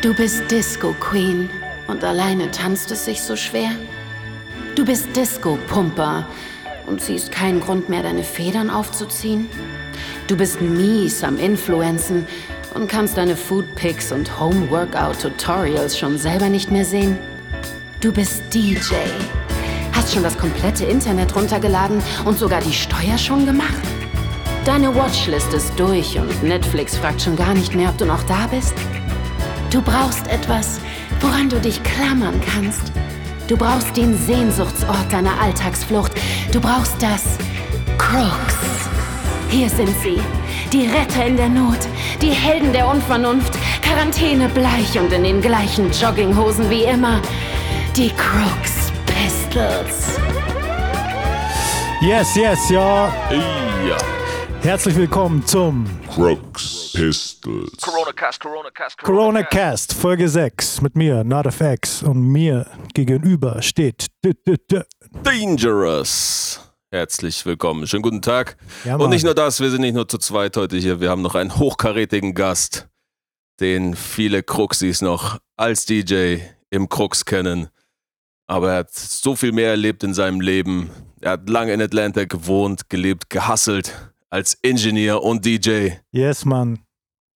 Du bist Disco Queen und alleine tanzt es sich so schwer. Du bist Disco Pumper und siehst keinen Grund mehr, deine Federn aufzuziehen. Du bist mies am Influenzen und kannst deine Food Pics und Home Workout Tutorials schon selber nicht mehr sehen. Du bist DJ. Hast schon das komplette Internet runtergeladen und sogar die Steuer schon gemacht? Deine Watchlist ist durch und Netflix fragt schon gar nicht mehr, ob du noch da bist. Du brauchst etwas, woran du dich klammern kannst. Du brauchst den Sehnsuchtsort deiner Alltagsflucht. Du brauchst das Crooks. Hier sind sie, die Retter in der Not, die Helden der Unvernunft, Quarantäne bleich und in den gleichen Jogginghosen wie immer. Die Crooks Pistols. Yes, yes, ja. Ja. Herzlich willkommen zum Crooks Pistols. Corona Cast, Corona Cast, Corona Cast Folge 6 mit mir, NotFX, und mir gegenüber steht D -D -D Dangerous. Herzlich willkommen. Schönen guten Tag. Ja, Und nicht nur das, wir sind nicht nur zu zweit heute hier, wir haben noch einen hochkarätigen Gast, den viele Cruxis noch als DJ im Crux kennen. Aber er hat so viel mehr erlebt in seinem Leben. Er hat lange in Atlanta gewohnt, gelebt, gehasselt als Ingenieur und DJ. Yes, Mann.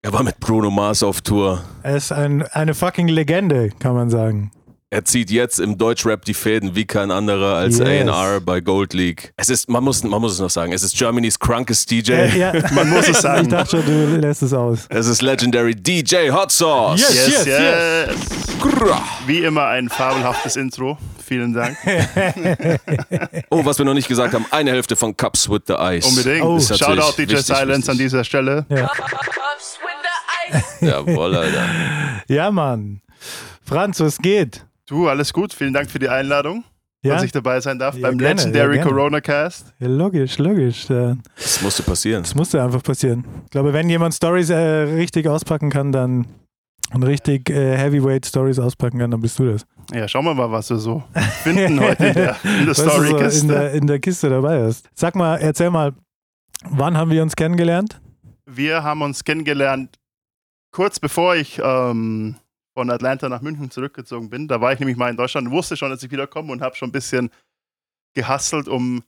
Er war mit Bruno Mars auf Tour. Er ist ein, eine fucking Legende, kann man sagen. Er zieht jetzt im Deutschrap die Fäden wie kein anderer als Yes. A&R bei Gold League. Es ist, man muss, man muss es noch sagen, es ist Germany's crankest DJ. Äh, ja. Man muss es sagen. Ich dachte schon, du lässt es aus. Es ist Legendary DJ Hot Sauce. Yes. Yes, yes. yes. Wie immer ein fabelhaftes Intro. Vielen Dank. Oh, was wir noch nicht gesagt haben, eine Hälfte von Cups with the Ice. Unbedingt. Oh. Shoutout DJ wichtig, Silence wichtig. an dieser Stelle. Jawohl, Alter. Ja, Mann. Franz, was geht? Du, alles gut. Vielen Dank für die Einladung, Ja, dass ich dabei sein darf Ja, beim gerne, Legendary ja. Corona Cast. ja logisch, logisch. Äh, Das musste passieren. Das musste einfach passieren. Ich glaube, wenn jemand Stories äh, richtig auspacken kann, dann und richtig äh, Heavyweight Stories auspacken kann, dann bist du das. Ja, schauen wir mal, was wir so finden heute in der, in der du so in, Storykiste. der, in der Kiste dabei hast. Sag mal, erzähl mal, wann haben wir uns kennengelernt? Wir haben uns kennengelernt kurz bevor ich ähm, von Atlanta nach München zurückgezogen bin. Da war ich nämlich mal in Deutschland und wusste schon, dass ich wiederkomme und habe schon ein bisschen gehustelt, um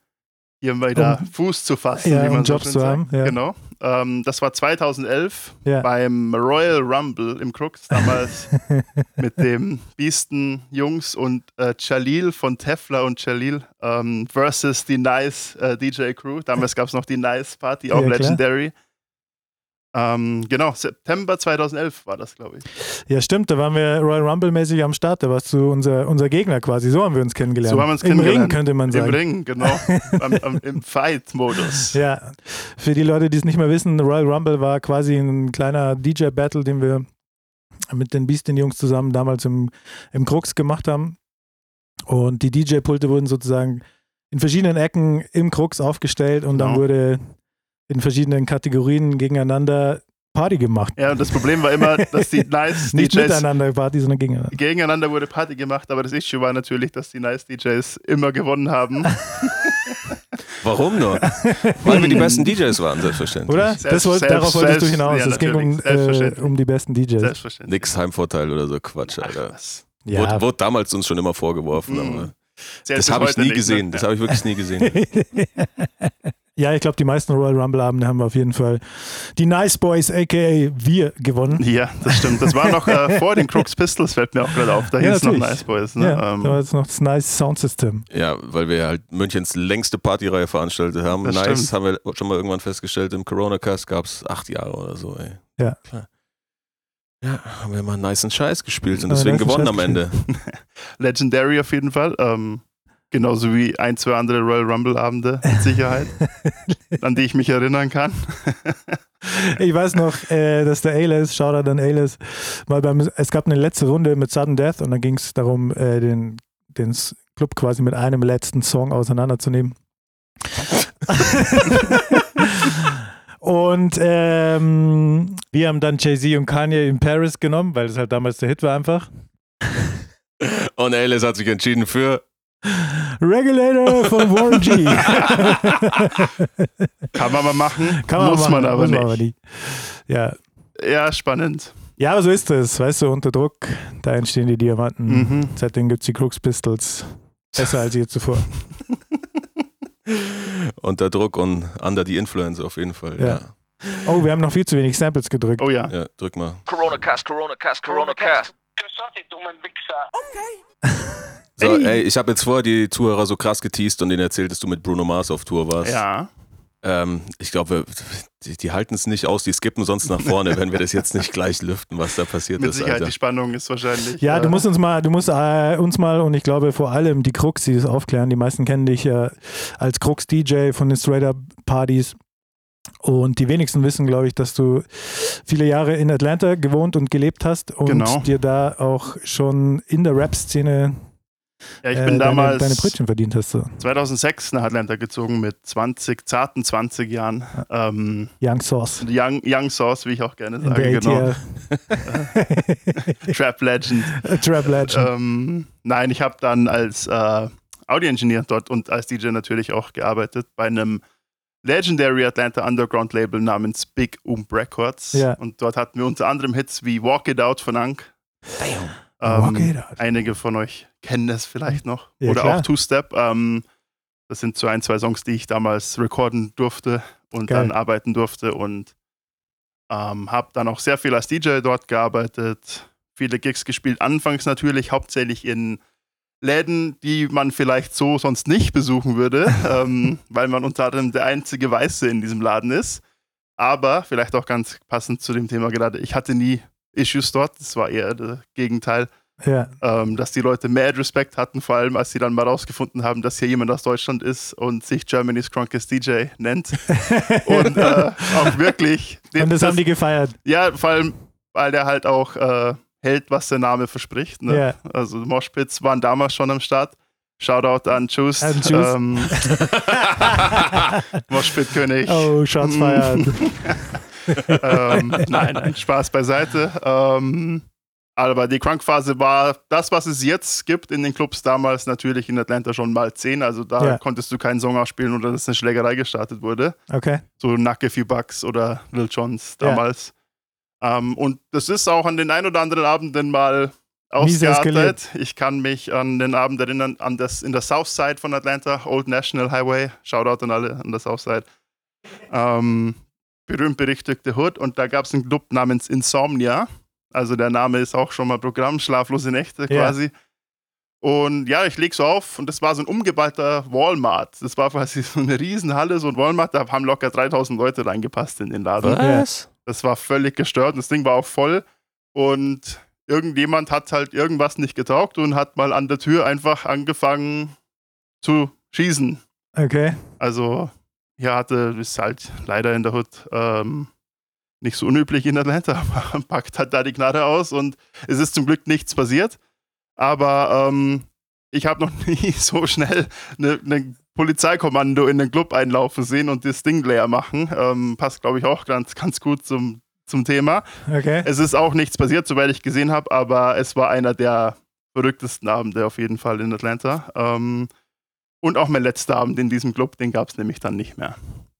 hier mal wieder Um- Fuß zu fassen, Ja, wie um man so Jobs zu haben, ja. Genau. Ähm, das war 2011 Ja. beim Royal Rumble im Crooks, damals mit dem Biesten Jungs und äh, Jalil von Tefla und Jalil ähm, versus die Nice äh, DJ Crew. Damals gab es noch die Nice Party, auch Ja, klar. Ähm, genau, September 2011 war das, glaube ich. Ja, stimmt, da waren wir Royal Rumble-mäßig am Start. Da warst du unser, unser Gegner quasi. So haben wir uns kennengelernt. So haben wir uns Im Ring kennengelernt. könnte man sagen. Im Ring, genau. am, am, Im Fight-Modus. Ja, für die Leute, die es nicht mehr wissen, Royal Rumble war quasi ein kleiner DJ-Battle, den wir mit den Beastin-Jungs zusammen damals im, im Krux gemacht haben. Und die DJ-Pulte wurden sozusagen in verschiedenen Ecken im Krux aufgestellt und dann Genau. wurde in verschiedenen Kategorien gegeneinander Party gemacht. Ja, und das Problem war immer, dass die Nice Nicht DJs miteinander Party, sondern gegeneinander. gegeneinander wurde Party gemacht, aber das Issue war natürlich, dass die Nice DJs immer gewonnen haben. Warum nur? Weil wir die besten DJs waren, selbstverständlich. Oder? Selbst- das wollt, selbst- darauf wolltest du hinaus. ja, es ging um, äh, um die besten DJs. Selbstverständlich. Nix Heimvorteil oder so Quatsch, Alter. Was? Ja, Wurde, wurde damals uns schon immer vorgeworfen, Mhm. Zählt das habe ich nie nicht, gesehen. Ne? Das habe ich wirklich nie gesehen. Ja, ich glaube, die meisten Royal Rumble-Abende haben wir auf jeden Fall die Nice Boys, aka wir, gewonnen. Ja, das stimmt. Das war noch äh, vor den Crooks Pistols, fällt mir auch gerade auf. Da Ja, hieß es noch. Nice Boys. Ne? Ja, ähm, da war jetzt noch das Nice Sound System. Ja, weil wir halt Münchens längste Partyreihe veranstaltet haben. Das nice, stimmt. haben wir schon mal irgendwann festgestellt, im Corona-Cast gab es acht Jahre oder so, ey. Ja. Klar. Ja, haben wir mal nice Scheiß gespielt und deswegen gewonnen Scheiß am Ende. Legendary auf jeden Fall. Ähm, genauso wie ein, zwei andere Royal Rumble-Abende mit Sicherheit, an die ich mich erinnern kann. Ich weiß noch, äh, dass der Ayles, Shoutout an Ayles, mal beim, es gab eine letzte Runde mit Sudden Death und dann ging es darum, äh, den, den Club quasi mit einem letzten Song auseinanderzunehmen. und ähm, wir haben dann Jay-Z und Kanye in Paris genommen, weil das halt damals der Hit war einfach. Und Alice hat sich entschieden für Regulator von Warren G. Kann man mal machen, Kann man muss machen, man aber muss nicht. man aber nicht. Ja, Ja, spannend. Ja, aber so ist es, weißt du, unter Druck, da entstehen die Diamanten. Mhm. Seitdem gibt es die Crooks Pistols. Besser als je zuvor. Unter Druck und under the influence auf jeden Fall. Ja. Ja, Oh, wir haben noch viel zu wenig Samples gedrückt. Oh ja. ja drück mal. Corona Cast, Corona Cast, Corona Cast. So, Ey. ey, ich habe jetzt vorher die Zuhörer so krass geteased und denen erzählt, dass du mit Bruno Mars auf Tour warst. Ja. Ähm, ich glaube, die, die halten es nicht aus, die skippen sonst nach vorne, wenn wir das jetzt nicht gleich lüften, was da passiert Mit ist, Sicherheit, Alter. die Spannung ist wahrscheinlich. Ja, du äh, musst uns mal, du musst äh, uns mal und ich glaube vor allem die Cruxis aufklären. Die meisten kennen dich ja als Crux-DJ von den Straight Up Partys. Und die wenigsten wissen, glaube ich, dass du viele Jahre in Atlanta gewohnt und gelebt hast und Genau. dir da auch schon in der Rap-Szene Ja, ich äh, bin deine, damals deine Brötchen verdient hast. So. 2006 nach Atlanta gezogen mit 20, zarten 20 Jahren. Ähm, Young Sauce. Young, Young Sauce, wie ich auch gerne sage, genau. Trap Legend. Trap Legend. Ähm, nein, ich habe dann als äh, Audio-Engineer dort und als DJ natürlich auch gearbeitet bei einem Legendary Atlanta Underground Label namens Big Oom Records. Ja. Und dort hatten wir unter anderem Hits wie Walk It Out von Ank. Walk Ähm. Einige von euch kennen das vielleicht noch. Ja, Oder klar. auch Two Step. Ähm, das sind so ein, zwei Songs, die ich damals recorden durfte und Geil. dann arbeiten durfte und ähm, habe dann auch sehr viel als DJ dort gearbeitet, viele Gigs gespielt. Anfangs natürlich hauptsächlich in Läden, die man vielleicht so sonst nicht besuchen würde, ähm, weil man unter anderem der einzige Weiße in diesem Laden ist. Aber vielleicht auch ganz passend zu dem Thema gerade, ich hatte nie Issues dort, das war eher das Gegenteil Ja. ähm, dass die Leute mad Respekt hatten, vor allem als sie dann mal rausgefunden haben, dass hier jemand aus Deutschland ist und sich Germany's Crunkest DJ nennt. und äh, auch wirklich. Und das, haben die gefeiert. Ja, vor allem, weil der halt auch äh, hält, was der Name verspricht. Ne? Ja. Also Moshpits waren damals schon am Start. Shoutout an Juice. An Juice. Ähm, Moshpit-König. Oh, Shots fired. Ähm, nein, nein, Spaß beiseite. Ähm, aber die Crunk-Phase war das, was es jetzt gibt in den Clubs damals natürlich in Atlanta schon mal 10. Also da Ja. konntest du keinen Song ausspielen oder dass eine Schlägerei gestartet wurde. Okay. So Nacke Few Bucks oder Lil Johns Ja. damals. Ähm, und das ist auch an den ein oder anderen Abenden mal ausgeartet. Ich kann mich an den Abend erinnern, an das in der Southside von Atlanta, Old National Highway. Shoutout an alle an der Southside. Ähm, berühmt berüchtigte Hood. Und da gab es einen Club namens Insomnia. Also der Name ist auch schon mal Programm, schlaflose Nächte Ja. quasi. Und ja, ich leg so auf und das war so ein umgeballter Walmart. Das war quasi so eine Riesenhalle, so ein Walmart, da haben locker 3000 Leute reingepasst in den Laden. Was? Das war völlig gestört. Das Ding war auch voll. Und irgendjemand hat halt irgendwas nicht getaugt und hat mal an der Tür einfach angefangen zu schießen. Okay. Also, hier hatte, ist halt leider in der Hood ähm, nicht so unüblich in Atlanta, aber man packt halt da die Knarre aus und es ist zum Glück nichts passiert. Aber ähm, ich habe noch nie so schnell eine ne Polizeikommando in den Club einlaufen sehen und das Ding leer machen. Ähm, passt, glaube ich, auch ganz, ganz gut zum, zum Thema. Okay. Es ist auch nichts passiert, soweit ich gesehen habe, aber es war einer der verrücktesten Abende auf jeden Fall in Atlanta. Ähm, und auch mein letzter Abend in diesem Club, den gab es nämlich dann nicht mehr.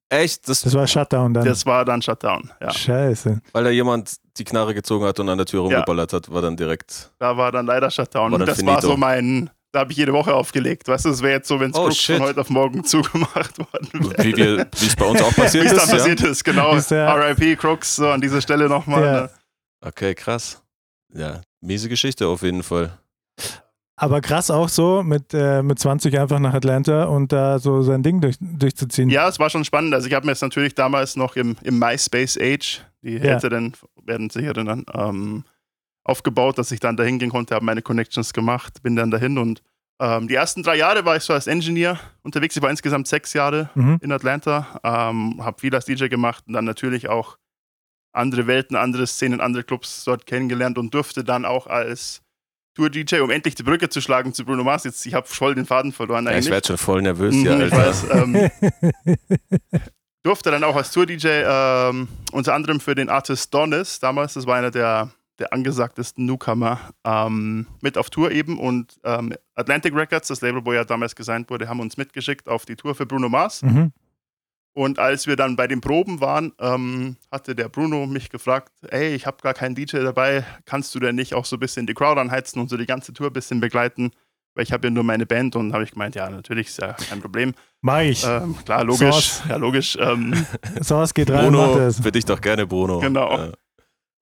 Echt? Das, Das war Shutdown dann. Das war dann Shutdown. Ja. Scheiße. weil da jemand die Knarre gezogen hat und an der Tür Ja. rumgeballert hat, war dann direkt. Da war dann leider Shutdown. War Und das war finito. so mein, da habe ich jede Woche aufgelegt. Weißt du, es wäre jetzt so, wenn es Oh, von heute auf morgen zugemacht worden wäre. Wie wie es bei uns auch passiert Wie es ist. dann Ja? passiert ist, genau. Ist der- RIP Crooks, so an dieser Stelle nochmal. Ja. Ne? Okay, krass. Ja, miese Geschichte auf jeden Fall. Aber krass auch so, mit, äh, mit 20 einfach nach Atlanta und da so sein Ding durch, durchzuziehen. Ja, es war schon spannend. Also ich habe mir jetzt natürlich damals noch im, im MySpace Age, die Ja. Älteren werden sich erinnern, ähm, aufgebaut, dass ich dann dahin gehen konnte, habe meine Connections gemacht, bin dann dahin und ähm, die ersten drei Jahre war ich so als Engineer unterwegs. Ich war insgesamt sechs Jahre Mhm. in Atlanta, ähm, habe viel als DJ gemacht und dann natürlich auch andere Welten, andere Szenen, andere Clubs dort kennengelernt und durfte dann auch als Tour-DJ, um endlich die Brücke zu schlagen zu Bruno Mars, jetzt, ich habe voll den Faden verloren Ja, ich eigentlich. werde schon voll nervös Mhm, ich Alter. weiß, ähm, durfte dann auch als Tour-DJ ähm, unter anderem für den Artist Donis, damals, das war einer der, der angesagtesten Newcomer, ähm, mit auf Tour eben und ähm, Atlantic Records, das Label, wo er damals gesigned wurde, haben uns mitgeschickt auf die Tour für Bruno Mars. Mhm. Und als wir dann bei den Proben waren, ähm, hatte der Bruno mich gefragt, ey, ich habe gar keinen DJ dabei, kannst du denn nicht auch so ein bisschen die Crowd anheizen und so die ganze Tour ein bisschen begleiten? Weil ich habe ja nur meine Band und habe ich gemeint, ja, natürlich ist ja kein Problem. Mach ich. Ähm, klar, logisch. Sauce. Ja, logisch. Ähm, Source geht rein, Bruno, das. für dich doch gerne Bruno. Genau. Ja.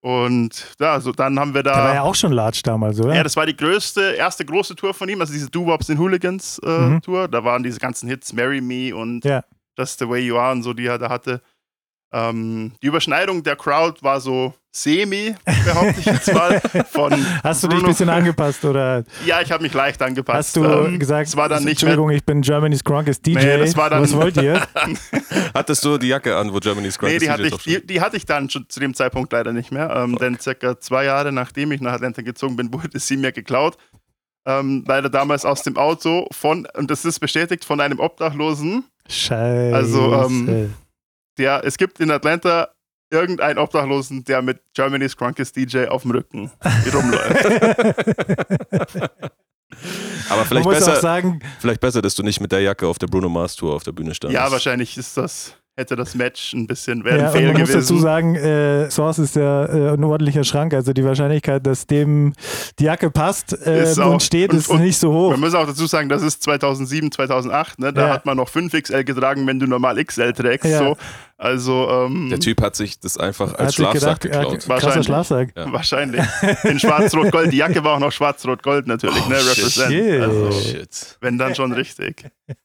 und ja, so dann haben wir da. Der war ja auch schon large damals, oder? Ja, das war die größte, erste große Tour von ihm, also diese Do-Wops in Hooligans äh, Mhm. Tour. Da waren diese ganzen Hits, Marry Me und Ja. Just the Way You Are und so, die er da hatte. Ähm, die Überschneidung der Crowd war so semi, behaupte ich jetzt mal. Von Hast du dich ein Bruno. bisschen angepasst oder Ja, ich habe mich leicht angepasst. hast du Ähm, gesagt, es war dann nicht mehr, Entschuldigung, ich bin Germany's Crunkest DJ. Nee, das war dann- Was wollt ihr? Hattest du die Jacke an, wo Germany's Nee, Greatest die hatte, DJ ich, die, die hatte ich dann schon zu dem Zeitpunkt leider nicht mehr. Ähm, denn circa zwei Jahre nachdem ich nach Atlanta gezogen bin, wurde sie mir geklaut. Ähm, leider damals aus dem Auto von, und das ist bestätigt, von einem Obdachlosen. Scheiße. Also, ähm, Der, es gibt in Atlanta irgendeinen Obdachlosen, der mit Germany's Crunkest DJ auf dem Rücken rumläuft. Aber vielleicht besser, sagen, vielleicht besser, dass du nicht mit der Jacke auf der Bruno Mars Tour auf der Bühne standest. ja, wahrscheinlich ist das, hätte das Match ein bisschen, wäre ja, Fail man muss gewesen. dazu sagen, äh, Source ist ja äh, ein ordentlicher Schrank. Also die Wahrscheinlichkeit, dass dem die Jacke passt äh, auch- und steht, und- ist und- nicht so hoch. Man muss auch dazu sagen, das ist 2007, 2008, ne? da Ja. hat man noch 5XL getragen, wenn du normal XL trägst. Ja. So. Also ähm, Der Typ hat sich das einfach Hat als sich Schlafsack gedacht, ja, geklaut. Wahrscheinlich. Schlafsack. Ja. wahrscheinlich. In Schwarz-Rot-Gold. Die Jacke war auch noch Schwarz-Rot-Gold natürlich, ne? Oh, shit. Represent. Shit. Also, Shit. wenn dann schon richtig.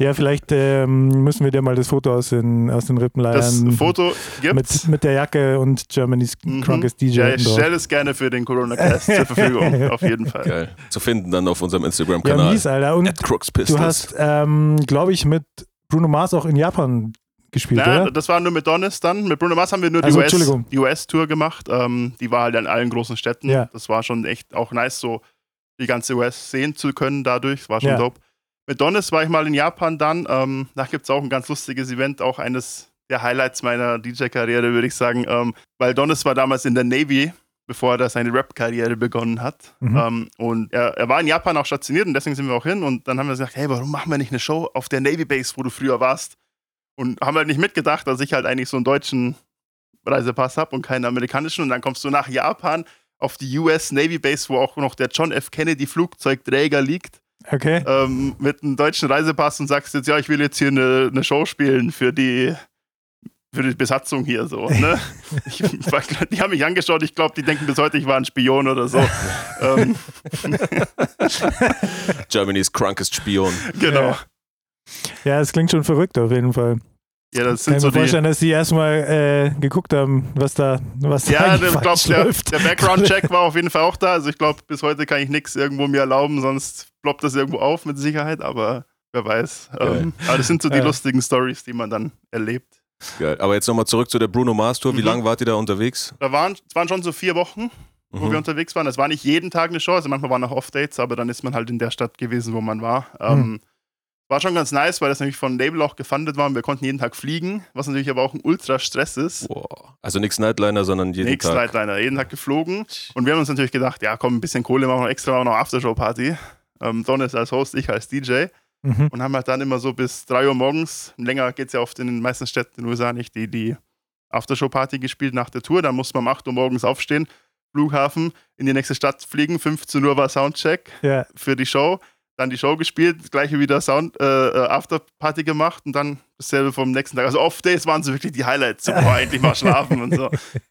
Ja, vielleicht ähm, müssen wir dir mal das Foto aus den, aus den Das Rippenleiern Foto gibt's. mit, mit der Jacke und Germany's Mhm. Crunkest DJ. Ja, ich stelle es gerne für den Corona-Cast zur Verfügung. Auf jeden Fall. Geil. Zu finden dann auf unserem Ja, Instagram-Kanal. mies, Alter. Und du hast, ähm, glaube ich, mit Bruno Mars auch in Japan gespielt, Ja, oder? das war nur mit Donis dann. Mit Bruno Mars haben wir nur Also, die US- US-Tour gemacht. Ähm, die war halt in allen großen Städten. Ja. Das war schon echt auch nice, so die ganze US sehen zu können dadurch. Das war schon Ja. dope. Mit Donis war ich mal in Japan dann. Ähm, da gibt es auch ein ganz lustiges Event, auch eines der Highlights meiner DJ-Karriere, würde ich sagen. Ähm, weil Donis war damals in der Navy, bevor er da seine Rap-Karriere begonnen hat. Mhm. Ähm, und er, er war in Japan auch stationiert und deswegen sind wir auch hin. Und dann haben wir gesagt, hey, warum machen wir nicht eine Show auf der Navy Base, wo du früher warst? Und haben halt nicht mitgedacht, dass ich halt eigentlich so einen deutschen Reisepass habe und keinen amerikanischen. Und dann kommst du nach Japan auf die US Navy Base, wo auch noch der John F. Kennedy Flugzeugträger liegt, Okay. ähm, mit einem deutschen Reisepass und sagst jetzt, ja, ich will jetzt hier eine, eine Show spielen für die, für die Besatzung hier so. Ne? Ich, die haben mich angeschaut, ich glaube, die denken bis heute, ich war ein Spion oder so. ähm, Germany's Crunkest Spion. genau. Ja. Es klingt schon verrückt auf jeden Fall. Ja, das Kann sind ich so mir die. vorstellen, dass sie erstmal äh, geguckt haben, was da, was da Ja, eigentlich ich glaube, der, läuft. der Background-Check war auf jeden Fall auch da. Also ich glaube, bis heute kann ich nichts irgendwo mir erlauben, sonst ploppt das irgendwo auf mit Sicherheit, aber wer weiß. Ähm, aber das sind so die Ja. lustigen Stories, die man dann erlebt. Geil. Aber jetzt nochmal zurück zu der Bruno Mars Tour. Wie Mhm. lange wart ihr da unterwegs? Da waren, es waren schon so vier Wochen, wo Mhm. wir unterwegs waren. Es war nicht jeden Tag eine Show, also manchmal waren auch Off-Dates, aber dann ist man halt in der Stadt gewesen, wo man war. Ähm, war schon ganz nice, weil das nämlich von Label auch gefundet war und wir konnten jeden Tag fliegen, was natürlich aber auch ein Ultra-Stress ist. Boah. Also nichts Nightliner, sondern jeden Nix Tag. Nightliner, jeden Tag geflogen. Und wir haben uns natürlich gedacht, ja komm, ein bisschen Kohle machen wir extra, machen wir noch Aftershow-Party. Ähm, Don ist als Host, ich als DJ. Mhm. Und haben halt dann immer so bis 3 Uhr morgens, länger geht es ja oft in den meisten Städten in den USA nicht, die, die Aftershow-Party gespielt nach der Tour. Dann musste man um 8 Uhr morgens aufstehen, Flughafen, in die nächste Stadt fliegen. 15 Uhr war Soundcheck Ja, für die Show. Dann die Show gespielt, das gleiche wieder Sound, äh, äh, Afterparty gemacht und dann dasselbe vom nächsten Tag. Also Off-Days waren so wirklich die Highlights. So, boah, endlich mal schlafen und so.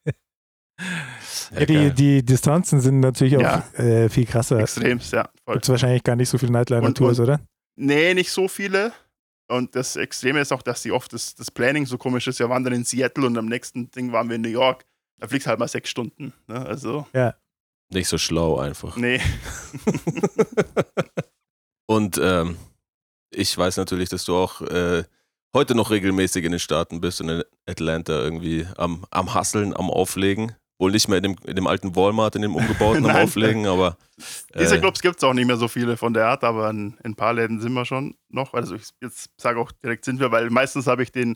ja, die, die Distanzen sind natürlich auch Ja. äh, viel krasser. Extremst, ja. Gibt es wahrscheinlich gar nicht so viele Nightliner-Tours, oder? Nee, nicht so viele. Und das Extreme ist auch, dass die oft das, das Planning so komisch ist. Wir waren dann in Seattle und am nächsten Ding waren wir in New York. Da fliegst du halt mal sechs Stunden. Ne? Also, Nicht so schlau einfach. nee. Und ähm, ich weiß natürlich, dass du auch äh, heute noch regelmäßig in den Staaten bist und in Atlanta irgendwie am, am Hasseln, am Auflegen. Wohl nicht mehr in dem, in dem alten Walmart, in dem umgebauten am. Auflegen, aber Diese äh, Clubs gibt es auch nicht mehr so viele von der Art, aber in, in ein paar Läden sind wir schon noch. Also ich jetzt sage auch direkt sind wir, weil meistens habe ich den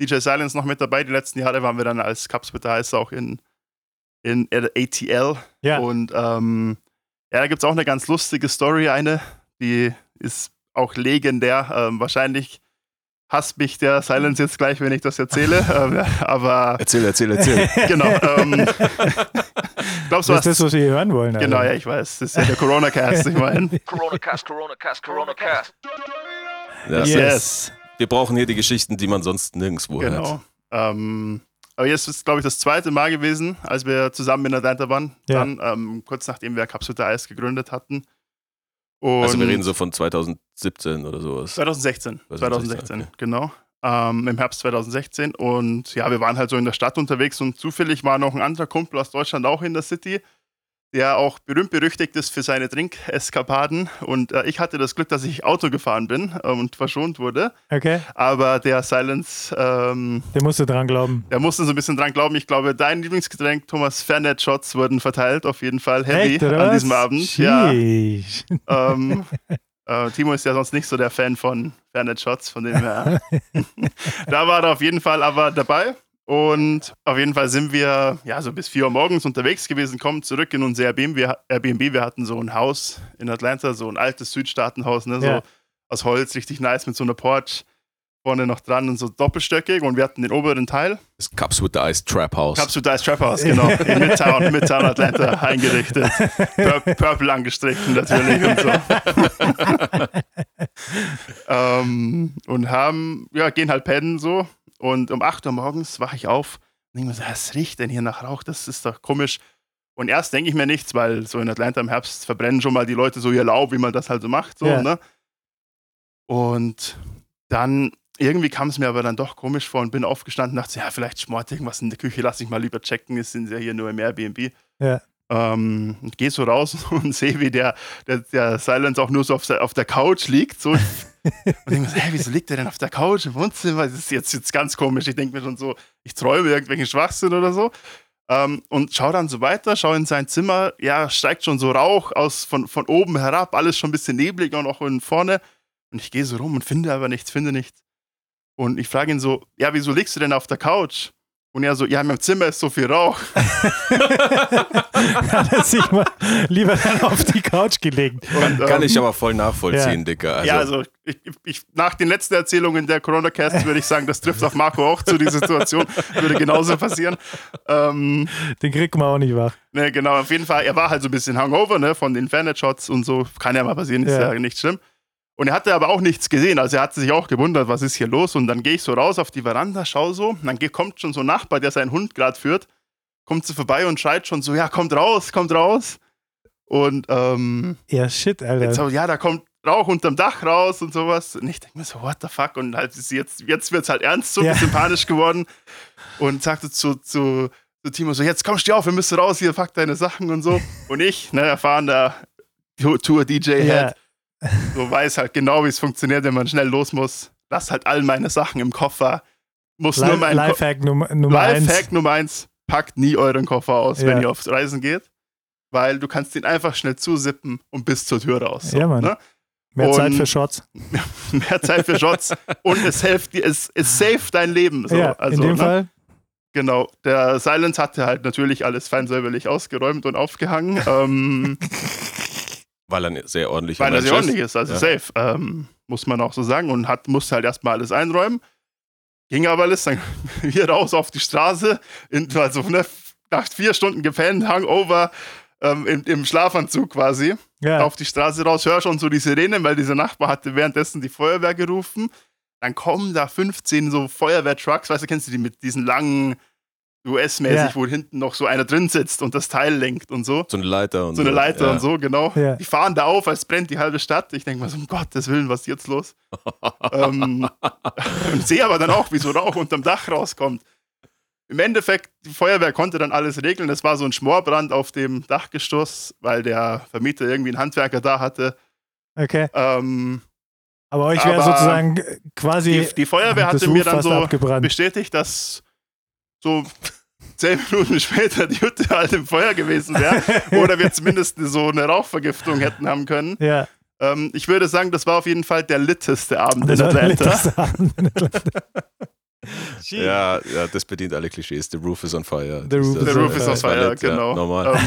DJ Silence noch mit dabei. Die letzten Jahre waren wir dann als Cupsplitter heißt auch in, in ATL. Ja. Und ähm, ja, da gibt es auch eine ganz lustige Story, eine, die ist auch legendär. Ähm, wahrscheinlich hasst mich der Silence jetzt gleich, wenn ich das erzähle. ähm, aber Erzähl, erzähl, erzähl. genau. Ähm, glaubst du, Das ist das, was? wir hier hören wollen. Genau, ja, ich weiß. Das ist ja der Corona-Cast, ich meine. Corona Cast, Corona Cast, Corona Cast. Ja, Yes. Wir brauchen hier die Geschichten, die man sonst nirgendwo hört. Genau. Ähm, aber jetzt ist, glaube ich, das zweite Mal gewesen, als wir zusammen in Atlanta waren. Ja. Dann, ähm, kurz nachdem wir Capsuta Eis gegründet hatten. Und Also wir reden so von 2017 oder sowas. 2016. 2016, 2016, okay. genau. Ähm, Im Herbst 2016. Und ja, wir waren halt so in der Stadt unterwegs und zufällig war noch ein anderer Kumpel aus Deutschland auch in der City, der auch berühmt berüchtigt ist für seine Trinkeskapaden. Und äh, ich hatte das Glück, dass ich Auto gefahren bin ähm, und verschont wurde. Okay, Aber der Silence, ähm, der musste dran glauben. der musste so ein bisschen dran glauben. Ich glaube, dein Lieblingsgetränk, Thomas, Fernet-Shots wurden verteilt, auf jeden Fall heavy Echt, an diesem Abend. Ja, Sheesh. ähm, äh, Timo ist ja sonst nicht so der Fan von Fernet-Shots, von dem her. da war er auf jeden Fall aber dabei. Und auf jeden Fall sind wir ja so bis 4 Uhr morgens unterwegs gewesen, kommen zurück in unser Airbnb. Wir, Airbnb. wir hatten so ein Haus in Atlanta, so ein altes Südstaatenhaus, ne, so Ja. aus Holz, richtig nice mit so einer Porch vorne noch dran und so doppelstöckig. Und wir hatten den oberen Teil. Das Cups with the Ice Trap House. Capsule Dice Trap House, genau, in Midtown, Midtown Atlanta eingerichtet. Pur Purple angestrichen natürlich und so. ähm, und haben, ja, gehen halt pennen so. Und um 8 Uhr morgens wache ich auf und denke mir so, was riecht denn hier nach Rauch? Das ist doch komisch. Und erst denke ich mir nichts, weil so in Atlanta im Herbst verbrennen schon mal die Leute so ihr Laub, wie man das halt so macht. So, Ja. ne? Und dann irgendwie kam es mir aber dann doch komisch vor und bin aufgestanden und dachte, ja, vielleicht schmort irgendwas in der Küche, lass ich mal lieber checken, es sind ja hier nur im Airbnb. Ja. Ähm, und geh so raus und sehe, wie der, der, der Silence auch nur so auf der, auf der Couch liegt. So. und denke mir so, hä, wieso liegt der denn auf der Couch im Wohnzimmer? Das ist jetzt, jetzt ganz komisch. Ich denke mir schon so, ich träume irgendwelchen Schwachsinn oder so. Ähm, und schau dann so weiter, schau in sein Zimmer, ja, steigt schon so Rauch aus von, von oben herab, alles schon ein bisschen neblig und auch in vorne. Und ich gehe so rum und finde aber nichts, finde nichts. Und ich frage ihn so, ja, wieso liegst du denn auf der Couch? Und er so, ja, in meinem Zimmer ist so viel Rauch. Hat er sich mal lieber dann auf die Couch gelegt. Und, Kann ähm, ich aber voll nachvollziehen, Ja. Dicker. Also, ja, also ich, ich, nach den letzten Erzählungen der Corona-Cast würde ich sagen, das trifft auf Marco auch zu, die Situation. Würde genauso passieren. Ähm, Den kriegt man auch nicht wach. ne, genau, auf jeden Fall. Er war halt so ein bisschen hungover, ne, von den Fernet-Shots und so. Kann ja mal passieren, ist ja. Ja. nicht schlimm. Und er hatte aber auch nichts gesehen. Also er hat sich auch gewundert, was ist hier los. Und dann gehe ich so raus auf die Veranda, schau so. Und dann kommt schon so ein Nachbar, der seinen Hund gerade führt, kommt so vorbei und schreit schon so, ja, kommt raus, kommt raus. Und ähm, Ja, shit, Jetzt Alter. so, ja, da kommt Rauch unterm Dach raus und sowas. Und ich denke mir so, what the fuck? Und halt jetzt, jetzt wird es halt ernst, so ein Ja. bisschen panisch geworden. Und sagte zu, zu, zu Timo so, jetzt komm, steh auf, wir müssen raus, hier, pack deine Sachen und so. Und ich, ne, erfahrener Tour-DJ-Head, Ja, so weiß halt genau, wie es funktioniert, wenn man schnell los muss. Lass halt all meine Sachen im Koffer. Muss nur Life- mein Ko Lifehack Nummer, Nummer eins. Lifehack Nummer eins, packt nie euren Koffer aus, Ja. wenn ihr auf Reisen geht. Weil du kannst ihn einfach schnell zusippen und bis zur Tür raus. So, Ja, Mann. Ne? Mehr Zeit Und- für Shots. mehr Zeit für Shots und es hilft dir, es, es saved dein Leben. So, ja, also, in dem ne? Fall. Genau. Der Silence hatte halt natürlich alles fein säuberlich ausgeräumt und aufgehangen, ähm, weil er ein sehr ordentlich weil er sehr ordentlich ist, also Ja. safe, ähm, muss man auch so sagen und hat, musste halt erstmal alles einräumen. Ging aber alles dann hier raus auf die Straße, in, also ne, nach vier Stunden gepennt, Hangover, ähm, im, im Schlafanzug quasi. Ja, auf die Straße raus, hör schon so die Sirene, weil dieser Nachbar hatte währenddessen die Feuerwehr gerufen. Dann kommen da 15 so Feuerwehrtrucks, weißt du, kennst du die mit diesen langen US-mäßig, Ja. wo hinten noch so einer drin sitzt und das Teil lenkt und so. So eine Leiter und So eine Leiter ja. und so, genau. Ja. Die fahren da auf, als brennt die halbe Stadt. Ich denke mal so, um Gottes Willen, was ist jetzt los? ähm, und sehe aber dann auch, wie so Rauch unterm Dach rauskommt. Im Endeffekt, die Feuerwehr konnte dann alles regeln. Es war so ein Schmorbrand auf dem Dachgestoß, weil der Vermieter irgendwie einen Handwerker da hatte. okay. Ähm, Aber euch wäre sozusagen quasi die, die Feuerwehr hatte mir dann so abgebrannt. bestätigt, dass so zehn Minuten später die Hütte halt im Feuer gewesen wäre oder wir zumindest so eine Rauchvergiftung hätten haben können. Ja, Ähm, ich würde sagen, das war auf jeden Fall der litteste Abend das in war der Atlanta. letzte Abend in Atlanta. Ja, ja, das bedient alle Klischees. The roof is on fire. The roof The on Roof is on war fire, nett, ja, genau. normal.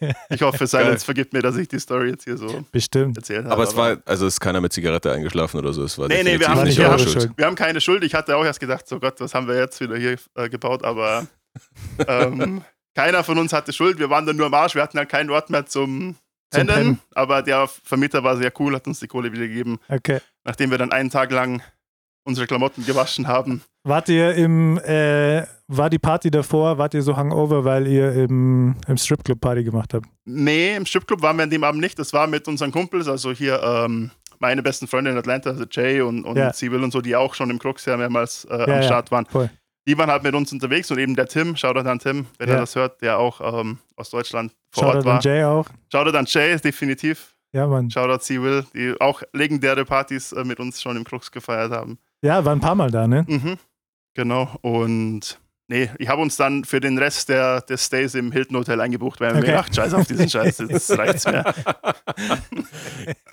Ähm, ich hoffe, Silence vergibt mir, dass ich die Story jetzt hier so Bestimmt. erzählt habe. aber es war, also ist keiner mit Zigarette eingeschlafen oder so. Es war Nee, nee, wir haben nicht eure eure Schuld. Schuld. Wir haben keine Schuld. Ich hatte auch erst gedacht, so Gott, was haben wir jetzt wieder hier äh, gebaut? Aber ähm, keiner von uns hatte Schuld. Wir waren dann nur am Arsch. Wir hatten halt keinen Ort mehr zum Zum Pennen. Aber der Vermieter war sehr cool, hat uns die Kohle wieder gegeben, Okay. nachdem wir dann einen Tag lang unsere Klamotten gewaschen haben. Wart ihr im, äh, war die Party davor, wart ihr so hangover, weil ihr im, im Stripclub Party gemacht habt? Nee, im Stripclub waren wir an dem Abend nicht. Das war mit unseren Kumpels, also hier ähm, meine besten Freunde in Atlanta, also Jay und, und Ja. Sibyl und so, die auch schon im Crux ja mehrmals äh, Ja, am. Start waren. Voll. Die waren halt mit uns unterwegs und eben der Tim, Shoutout an Tim, wenn er das hört, der auch ähm, aus Deutschland vor Shoutout Ort war. an Jay auch. Shoutout an Jay, definitiv. Ja, Mann. Shoutout Sibyl, die auch legendäre Partys äh, mit uns schon im Crux gefeiert haben. Ja, war ein paar Mal da, ne? Mhm. Genau. Und nee, ich habe uns dann für den Rest der, des Stays im Hilton Hotel eingebucht, weil ich mir Okay. gedacht, scheiß auf diesen Scheiß, jetzt reicht's mir.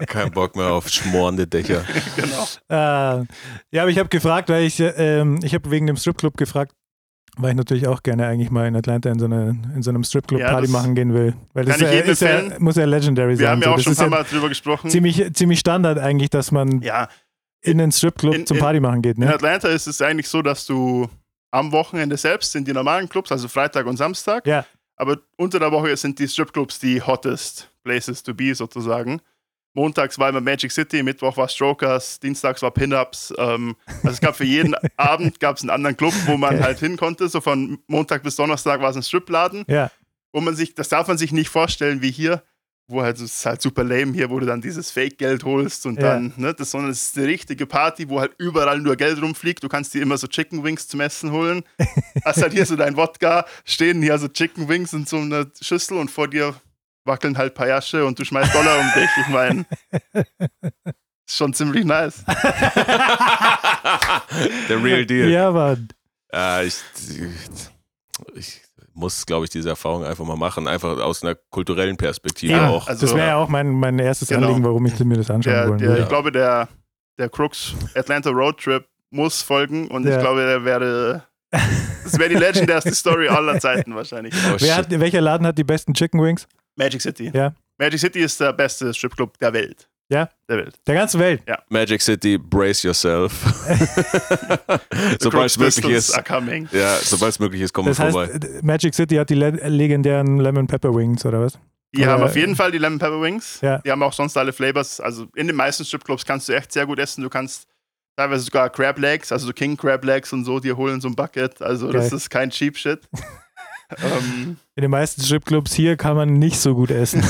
Kein Bock mehr auf schmorende Dächer. genau. Äh, ja, aber ich habe gefragt, weil ich, ähm, ich habe wegen dem Stripclub gefragt, weil ich natürlich auch gerne eigentlich mal in Atlanta in so, eine, in so einem Stripclub Ja, Party machen gehen will. Weil das kann ich ja, ist ja, muss ja legendary sein. Wir haben ja so. auch das schon ein paar ja Mal drüber gesprochen. ziemlich, ziemlich Standard eigentlich, dass man ja, in den Stripclub In- zum in- Party machen geht. in Ne? Atlanta ist es eigentlich so, dass du am Wochenende selbst sind die normalen Clubs, also Freitag und Samstag. Ja. Aber unter der Woche sind die Stripclubs die hottest places to be sozusagen. Montags war immer Magic City, Mittwoch war Strokers, Dienstags war Pin-Ups. Ähm, also es gab für jeden Abend gab's einen anderen Club, wo man Okay. halt hin konnte. So von Montag bis Donnerstag war es ein Stripladen, Ja, wo man sich, das darf man sich nicht vorstellen wie hier, wo halt, es ist halt super lame hier, wo du dann dieses Fake-Geld holst und Ja. dann, ne, das, sondern es ist eine richtige Party, wo halt überall nur Geld rumfliegt. Du kannst dir immer so Chicken Wings zum Essen holen. Hast halt hier so dein Wodka, stehen hier so Chicken Wings in so einer Schüssel und vor dir wackeln halt Payasche und du schmeißt Dollar um dich. Ich meine, ist schon ziemlich nice. The real deal. ja, Mann. Ja, ich, ich muss, glaube ich, diese Erfahrung einfach mal machen. Einfach aus einer kulturellen Perspektive Ja, auch. also- das wäre ja auch mein, mein erstes Genau. Anliegen, warum ich mir das anschauen Der, wollen der, würde. Ich glaube, der, der Crooks Atlanta Road Trip muss folgen und Ja. ich glaube, der wäre. Das wäre die legendärste Story aller Zeiten wahrscheinlich. Oh, hat, welcher Laden hat die besten Chicken Wings? Magic City. Ja. Magic City ist der beste Stripclub der Welt. Ja? Der Welt. Der ganzen Welt. Magic City, brace yourself. Sobald es möglich ist. are coming. Ja, sobald es möglich ist, kommen wir Das heißt, vorbei. Magic City hat die le legendären Lemon Pepper Wings, oder was? Die Oder- haben auf jeden Fall die Lemon Pepper Wings. Ja. Die haben auch sonst alle Flavors. Also in den meisten Stripclubs kannst du echt sehr gut essen. Du kannst teilweise sogar Crab Legs, also so King Crab Legs und so, die holen so ein Bucket. Also das Geil. ist kein Cheap Shit. ähm, In den meisten Stripclubs hier kann man nicht so gut essen.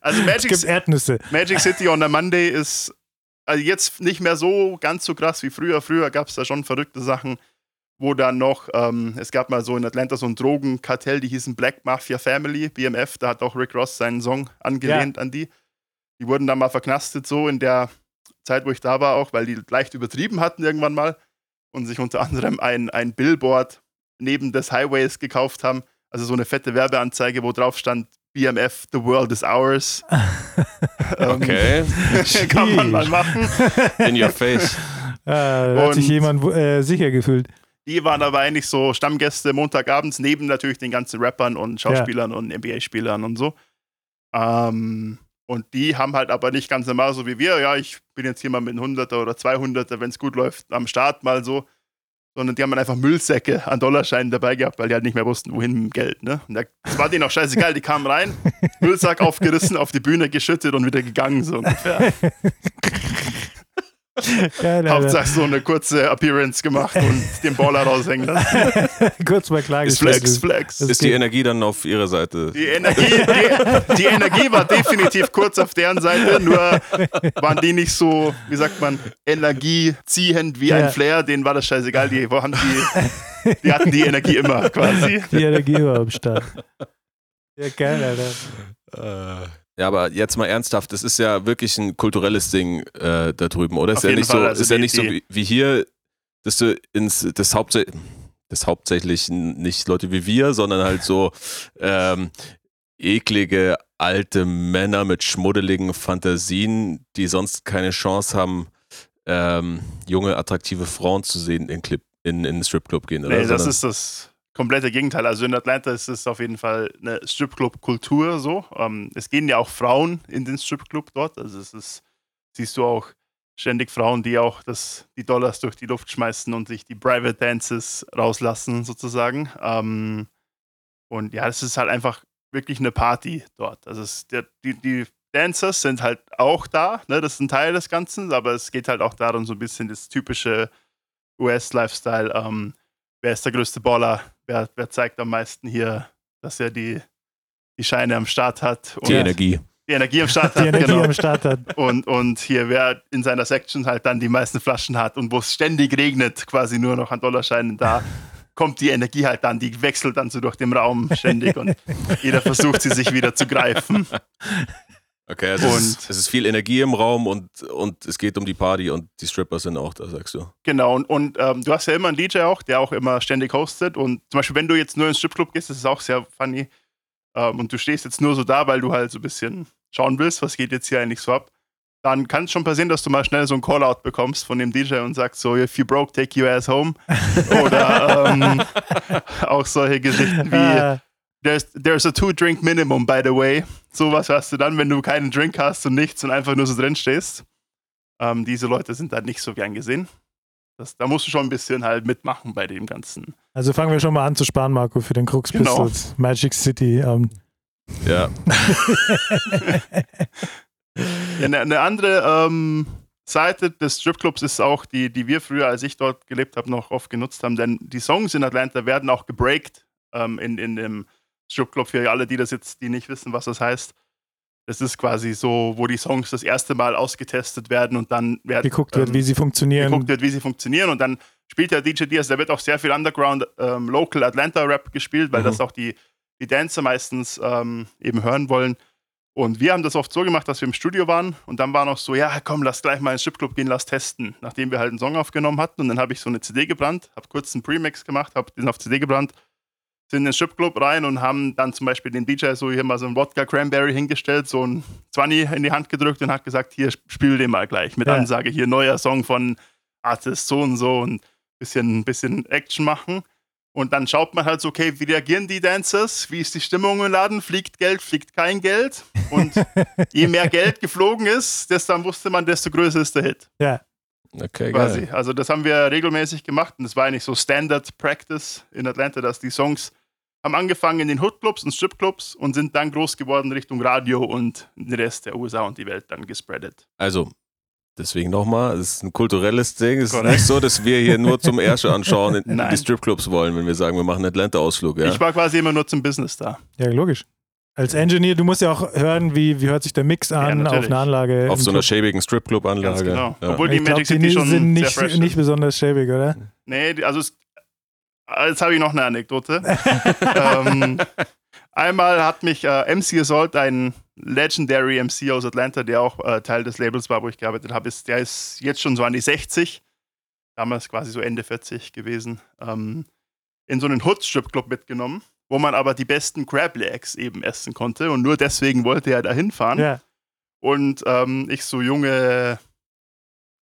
also es Magic, gibt Erdnüsse. Magic City on a Monday ist also jetzt nicht mehr so ganz so krass wie früher. Früher gab es da schon verrückte Sachen, wo dann noch, ähm, es gab mal so in Atlanta so ein Drogenkartell, die hießen Black Mafia Family, BMF, da hat auch Rick Ross seinen Song angelehnt an die. Die wurden dann mal verknastet, so in der Zeit, wo ich da war, auch, weil die leicht übertrieben hatten irgendwann mal und sich unter anderem ein, ein Billboard neben des Highways gekauft haben. Also so eine fette Werbeanzeige, wo drauf stand, BMF, the world is ours. Ähm, Okay, Kann man mal machen. in your face. Äh, da hat sich jemand äh, sicher gefühlt. Die waren aber eigentlich so Stammgäste Montagabends, neben natürlich den ganzen Rappern und Schauspielern und NBA-Spielern und so. Ähm, und die haben halt aber nicht ganz normal so wie wir, ja, ich bin jetzt hier mal mit einem 100er oder 200er, wenn es gut läuft, am Start mal so. Sondern die haben dann einfach Müllsäcke an Dollarscheinen dabei gehabt, weil die halt nicht mehr wussten, wohin mit dem Geld. Ne? Und das war denen auch scheißegal, die kamen rein, Müllsack aufgerissen, auf die Bühne geschüttet und wieder gegangen. So ungefähr. Geil, Alter. Hauptsache so eine kurze Appearance gemacht und den Baller raushängen lassen. Kurz mal Ist klargestellt. Flex, Flex. Das Ist die Energie dann auf ihrer Seite? Die Energie, die, die Energie war definitiv kurz auf deren Seite, nur waren die nicht so, wie sagt man, energieziehend wie Ja. ein Flair, denen war das scheißegal, die, haben die, die hatten die Energie immer quasi. Die Energie war am Start. Ja, geil, Alter. Ja, aber jetzt mal ernsthaft, das ist ja wirklich ein kulturelles Ding äh, da drüben, oder? Auf Ist ja nicht Fall, so, also ist ja nicht so die- wie, wie hier, dass du ins das hauptsächlich das hauptsächlich nicht Leute wie wir, sondern halt so ähm, eklige alte Männer mit schmuddeligen Fantasien, die sonst keine Chance haben, ähm, junge, attraktive Frauen zu sehen in, Clip, in, in den Stripclub gehen. Oder? Nee, das Sondern- ist das komplette Gegenteil. Also in Atlanta ist es auf jeden Fall eine Stripclub-Kultur so. Ähm, es gehen ja auch Frauen in den Stripclub dort. Also es ist, siehst du auch ständig Frauen, die auch das, die Dollars durch die Luft schmeißen und sich die Private Dances rauslassen, sozusagen. Ähm, und ja, es ist halt einfach wirklich eine Party dort. Also es, der, die, die Dancers sind halt auch da, ne? das ist ein Teil des Ganzen, aber es geht halt auch darum, so ein bisschen das typische US-Lifestyle. Ähm, wer ist der größte Baller? Wer, wer zeigt am meisten hier, dass er die, die Scheine am Start hat? Und die Energie. Die Energie am Start Die hat, Energie genau. am Start hat. Und, und hier, wer in seiner Section halt dann die meisten Flaschen hat und wo es ständig regnet, quasi nur noch an Dollarscheinen da, kommt die Energie halt dann, die wechselt dann so durch den Raum ständig und jeder versucht sie sich wieder zu greifen. Okay, also es, Und- ist, es ist viel Energie im Raum und, und es geht um die Party und die Stripper sind auch da, sagst du. Genau, und, und ähm, du hast ja immer einen DJ auch, der auch immer ständig hostet. Und zum Beispiel, wenn du jetzt nur ins Stripclub gehst, das ist auch sehr funny. Ähm, und du stehst jetzt nur so da, weil du halt so ein bisschen schauen willst, was geht jetzt hier eigentlich so ab. Dann kann es schon passieren, dass du mal schnell so ein Callout bekommst von dem DJ und sagst so, if you broke, take your ass home. Oder ähm, auch solche Geschichten wie, Ah, there's, there's a two-drink minimum, by the way. Sowas hast du dann, wenn du keinen Drink hast und nichts und einfach nur so drin stehst. Ähm, diese Leute sind da nicht so gern gesehen. Das, da musst du schon ein bisschen halt mitmachen bei dem Ganzen. also fangen wir schon mal an zu sparen, Marco, für den Crux Genau. Magic City. Ähm, Ja, Ja, eine, eine andere ähm, Seite des Stripclubs ist auch die, die wir früher, als ich dort gelebt habe, noch oft genutzt haben. Denn die Songs in Atlanta werden auch gebreakt ähm, in, in dem Stripclub. Für alle, die das jetzt, die nicht wissen, was das heißt. Das ist quasi so, wo die Songs das erste Mal ausgetestet werden und dann werden, geguckt wird, ähm, wie sie funktionieren. geguckt wird, wie sie funktionieren. Und dann spielt der DJ Diaz, der wird auch sehr viel Underground ähm, Local Atlanta Rap gespielt, weil Mhm. das auch die, die Dancer meistens ähm, eben hören wollen. Und wir haben das oft so gemacht, dass wir im Studio waren und dann war noch so, ja, komm, lass gleich mal ins Stripclub gehen, lass testen. Nachdem wir halt einen Song aufgenommen hatten und dann habe ich so eine CD gebrannt, habe kurz einen Premix gemacht, habe den auf CD gebrannt, sind in den Stripclub rein und haben dann zum Beispiel den DJ so hier mal so einen Wodka Cranberry hingestellt, so ein 20 in die Hand gedrückt und hat gesagt, hier, spiel den mal gleich mit Ja. Ansage, hier neuer Song von Artist so und so und bisschen, bisschen Action machen. Und dann schaut man halt so, okay, wie reagieren die Dancers? Wie ist die Stimmung im Laden? Fliegt Geld, fliegt kein Geld? Und je mehr Geld geflogen ist, desto dann wusste man, desto größer ist der Hit. ja. okay, Quasi. geil. Also das haben wir regelmäßig gemacht und das war eigentlich so Standard Practice in Atlanta, dass die Songs haben angefangen in den Hoodclubs und Stripclubs und sind dann groß geworden Richtung Radio und den Rest der USA und die Welt dann gespreadet. Also, deswegen nochmal, es ist ein kulturelles Ding. Es ist nicht so, dass wir hier nur zum Ersche anschauen in, in Nein. die Stripclubs wollen, wenn wir sagen, wir machen einen Atlanta-Ausflug. Ja? Ich war quasi immer nur zum Business da. ja, logisch. Als Engineer, du musst ja auch hören, wie, wie hört sich der Mix an auf natürlich. einer Anlage. Auf so einer Club. schäbigen Stripclub-Anlage. Genau. Ja. Obwohl die ich Magic die City schon sind sehr nicht, fresh nicht besonders schäbig, oder? Nee, die- also es, jetzt habe ich noch eine Anekdote. ähm, einmal hat mich äh, MC Assault, ein Legendary MC aus Atlanta, der auch äh, Teil des Labels war, wo ich gearbeitet habe, ist, der ist jetzt schon so an die 60, damals quasi so Ende 40 gewesen, ähm, in so einen Hood-Strip-Club mitgenommen, wo man aber die besten Crab Legs eben essen konnte und nur deswegen wollte er da hinfahren. Ja. Und ähm, ich so junge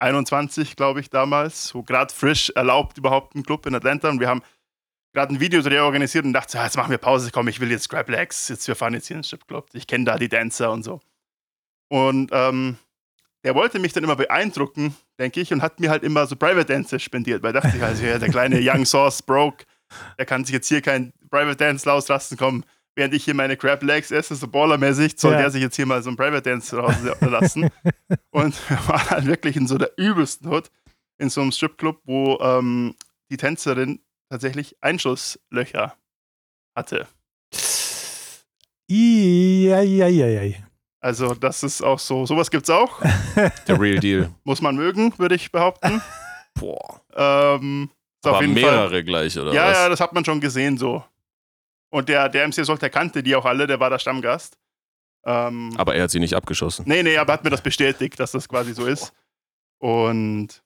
21, glaube ich, damals, so gerade frisch erlaubt überhaupt einen Club in Atlanta. Und wir haben gerade ein Videodreh organisiert und dachte, ah, jetzt machen wir Pause, komm, ich will jetzt Scrap Legs, jetzt, wir fahren jetzt hier in den Stripclub. Ich kenne da die Dancer und so. Und ähm, der wollte mich dann immer beeindrucken, denke ich, und hat mir halt immer so Private Dances spendiert, weil dachte ich, also ja, der kleine Young Sauce broke, der kann sich jetzt hier kein Private Dance rauslassen, komm, während ich hier meine Crab Legs esse, so ballermäßig, soll Ja. der sich jetzt hier mal so ein Private Dance rauslassen. und wir waren halt wirklich in so der übelsten Hut, in so einem Stripclub, wo ähm, die Tänzerin tatsächlich Einschusslöcher hatte. Iieieiei. Also, das ist auch so. Sowas gibt's auch. Der Real Deal. Muss man mögen, würde ich behaupten. Boah. Ähm, Aber mehrere Fall. gleich, oder? Ja, was? ja, das hat man schon gesehen so. Und der, der MC Sock, kannte die auch alle, der war der Stammgast. Ähm, aber er hat sie nicht abgeschossen. Nee, nee, aber hat mir das bestätigt, dass das quasi so ist. Und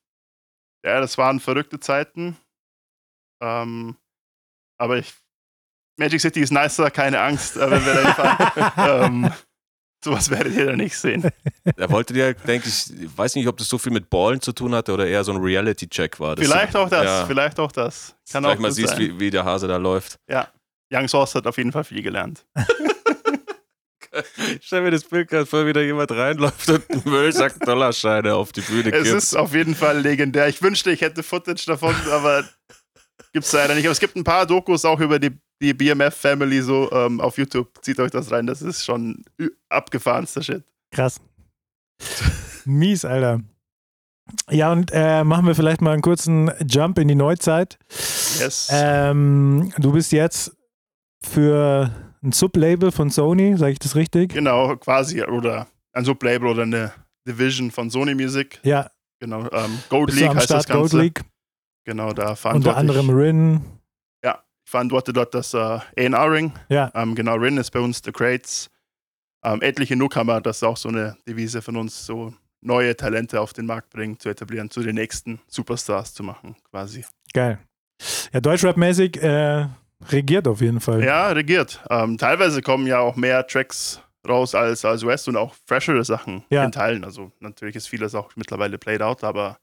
ja, das waren verrückte Zeiten. Ähm, aber ich, Magic City ist nicer, keine Angst, äh, wenn wir da hinfahren. ähm, Sowas werdet ihr da nicht sehen. Er wollte dir, denke ich, ich weiß nicht, ob das so viel mit Ballen zu tun hatte oder eher so ein Reality-Check war. Das Vielleicht auch das, ja, vielleicht auch das. Kann gleich auch mal siehst, wie, wie der Hase da läuft. Ja. Young Source hat auf jeden Fall viel gelernt. Stell mir das Bild gerade vor, wie da jemand reinläuft und einen Müllsack Dollarscheine auf die Bühne Es kippt. ist auf jeden Fall legendär. Ich wünschte, ich hätte Footage davon, aber gibt's leider nicht. Aber es gibt ein paar Dokus auch über die, die BMF-Family so ähm, auf YouTube. Zieht euch das rein. Das ist schon abgefahrenster Shit. Krass. Mies, Alter. Ja, und äh, machen wir vielleicht mal einen kurzen Jump in die Neuzeit. Yes. Ähm, du bist jetzt für ein Sublabel von Sony, sage ich das richtig? Genau, quasi. Oder ein Sublabel oder eine Division von Sony Music. Ja, Genau. Ähm, Gold bist League heißt Start das Ganze. Gold League. Genau, da Unter verantworte anderem ich, Rin. ich verantworte dort das äh, A&R-Ring. Ja, Ähm, genau, Rin ist bei uns The Crates. Ähm, etliche Newcomer, das ist auch so eine Devise von uns, so neue Talente auf den Markt bringen, zu etablieren, zu den nächsten Superstars zu machen, quasi. geil. Ja, Deutschrap-mäßig äh, regiert auf jeden Fall. Ja, regiert. Ähm, teilweise kommen ja auch mehr Tracks raus als, als West und auch freshere Sachen Ja. in Teilen. Also natürlich ist vieles auch mittlerweile played out, aber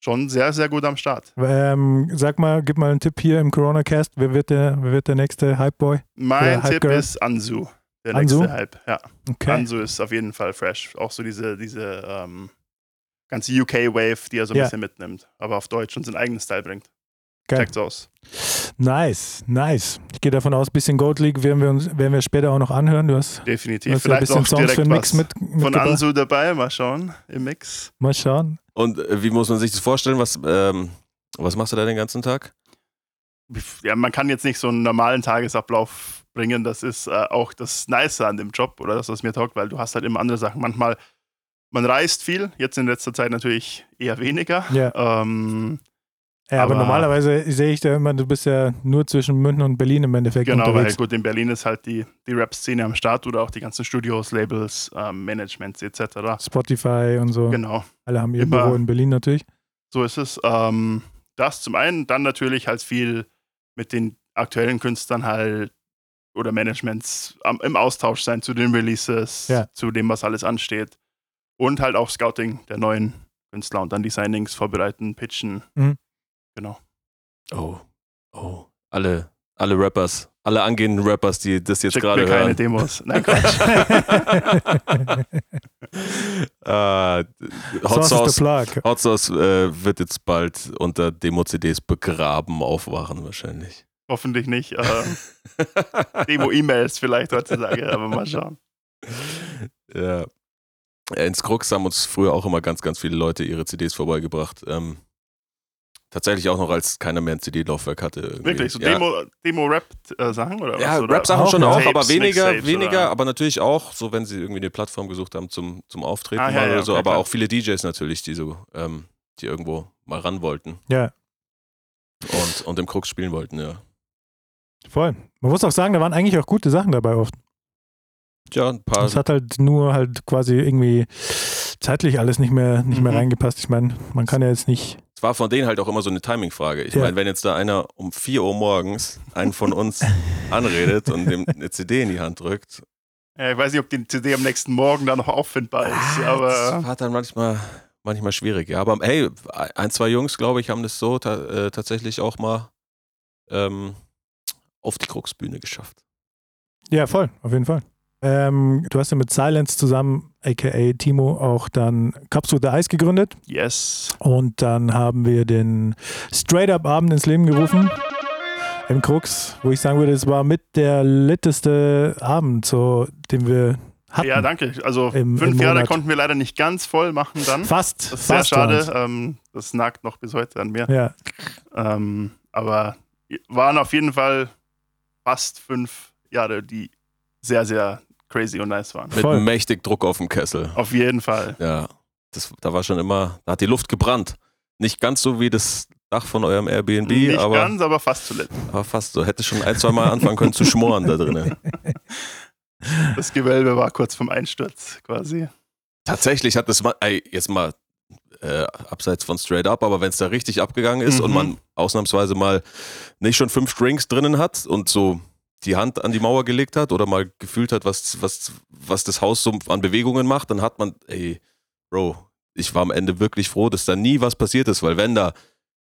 schon sehr, sehr gut am Start. Ähm, sag mal, gib mal einen Tipp hier im Corona-Cast. Wer wird der, wer wird der nächste Hype-Boy? Mein Hype Tipp Girl? ist Anzu. Der Anzu? nächste Hype, ja. Okay. Anzu ist auf jeden Fall fresh. Auch so diese, diese ähm, ganze UK-Wave, die er so ein Ja. bisschen mitnimmt, aber auf Deutsch und seinen eigenen Style bringt. Geil. Checkt's aus. Nice, nice. Ich gehe davon aus, ein bisschen Gold League werden wir, uns, werden wir später auch noch anhören. Du hast, du Definitiv. hast ja ein Vielleicht bisschen auch Songs direkt für den Mix was mit, von. Anzu dabei. Mal schauen im Mix. Mal schauen. Und äh, wie muss man sich das vorstellen? Was, ähm, was machst du da den ganzen Tag? Ja, man kann jetzt nicht so einen normalen Tagesablauf bringen. Das ist äh, auch das Nice an dem Job oder das, was mir taugt, weil du hast halt immer andere Sachen. Manchmal, man reist viel, jetzt in letzter Zeit natürlich eher weniger. Ja. Ähm, Ja, aber, Aber- normalerweise sehe ich da immer, du bist ja nur zwischen München und Berlin im Endeffekt Genau, weil unterwegs. gut, in Berlin ist halt die, die Rap-Szene am Start oder auch die ganzen Studios, Labels, ähm, Managements etc. Spotify und so. Genau, Alle haben ihr Immer- Büro in Berlin natürlich. so ist es. Ähm, das zum einen, dann natürlich halt viel mit den aktuellen Künstlern halt oder Managements am, im Austausch sein zu den Releases, Ja. zu dem, was alles ansteht. Und halt auch Scouting der neuen Künstler und dann die Signings vorbereiten, pitchen. Mhm. Genau. Oh, oh. Alle, alle Rappers, alle angehenden Rappers, die das jetzt Schickt gerade mir keine hören. Demos. Nein, Quatsch. äh, Hot Sauce, plug. Hot Sauce äh, wird jetzt bald unter Demo-CDs begraben aufwachen wahrscheinlich. Hoffentlich nicht. Äh, Demo-E-Mails vielleicht heutzutage, aber mal schauen. ja. Ja, Ins Krux haben uns früher auch immer ganz, ganz viele Leute ihre CDs vorbeigebracht. Ähm, tatsächlich auch noch, als keiner mehr ein CD-Laufwerk hatte. irgendwie. Wirklich, so ja. Demo- Demo-Rap-Sachen oder Ja, was? Oder? Rap-Sachen schon ja. auch, Tapes, aber weniger, weniger, oder- aber natürlich auch, so wenn sie irgendwie eine Plattform gesucht haben zum, zum Auftreten Ah, ja, mal ja, oder so, okay, aber klar. auch viele DJs natürlich, die so, ähm, die irgendwo mal ran wollten Ja, und, und im Krux spielen wollten, ja. voll. Man muss auch sagen, da waren eigentlich auch gute Sachen dabei oft. Ja, ein paar. Es hat halt nur halt quasi irgendwie zeitlich alles nicht mehr, nicht mehr Mhm. reingepasst. Ich meine, man kann ja jetzt nicht. Es war von denen halt auch immer so eine Timing-Frage. Ich Ja. meine, wenn jetzt da einer um 4 Uhr morgens einen von uns anredet und dem eine CD in die Hand drückt, Ja, ich weiß nicht, ob die CD am nächsten Morgen da noch auffindbar ist, das aber war dann manchmal, manchmal schwierig. Ja, aber hey, ein, zwei Jungs, glaube ich, haben das so ta äh, tatsächlich auch mal ähm, auf die Kruxbühne geschafft. Ja, voll, auf jeden Fall. Ähm, du hast ja mit Silence zusammen, aka Timo, auch dann Cups with the Ice gegründet. yes. Und dann haben wir den Straight Up Abend ins Leben gerufen. Im Krux, wo ich sagen würde, es war mit der litteste Abend, so, den wir hatten. Ja, danke. Also Im- fünf im Jahre konnten wir leider nicht ganz voll machen dann. Fast. Das ist sehr fast schade. waren's. Ähm, das nagt noch bis heute an mir. Ja, Ähm, aber waren auf jeden Fall fast fünf Jahre, die sehr, sehr crazy und nice waren. Mit Voll. mächtig Druck auf dem Kessel. Auf jeden Fall. Ja, das, da war schon immer, da hat die Luft gebrannt. Nicht ganz so wie das Dach von eurem Airbnb, nicht aber, ganz, aber fast zuletzt. aber fast so. Hätte schon ein, zwei Mal anfangen können zu schmoren da drinnen. Das Gewölbe war kurz vom Einsturz quasi. Tatsächlich hat das mal, ey, jetzt mal äh, abseits von Straight Up, aber wenn es da richtig abgegangen ist und Mhm. man ausnahmsweise mal nicht schon fünf Drinks drinnen hat und so die Hand an die Mauer gelegt hat oder mal gefühlt hat, was, was, was das Haus so an Bewegungen macht, dann hat man, ey, Bro, ich war am Ende wirklich froh, dass da nie was passiert ist, weil wenn da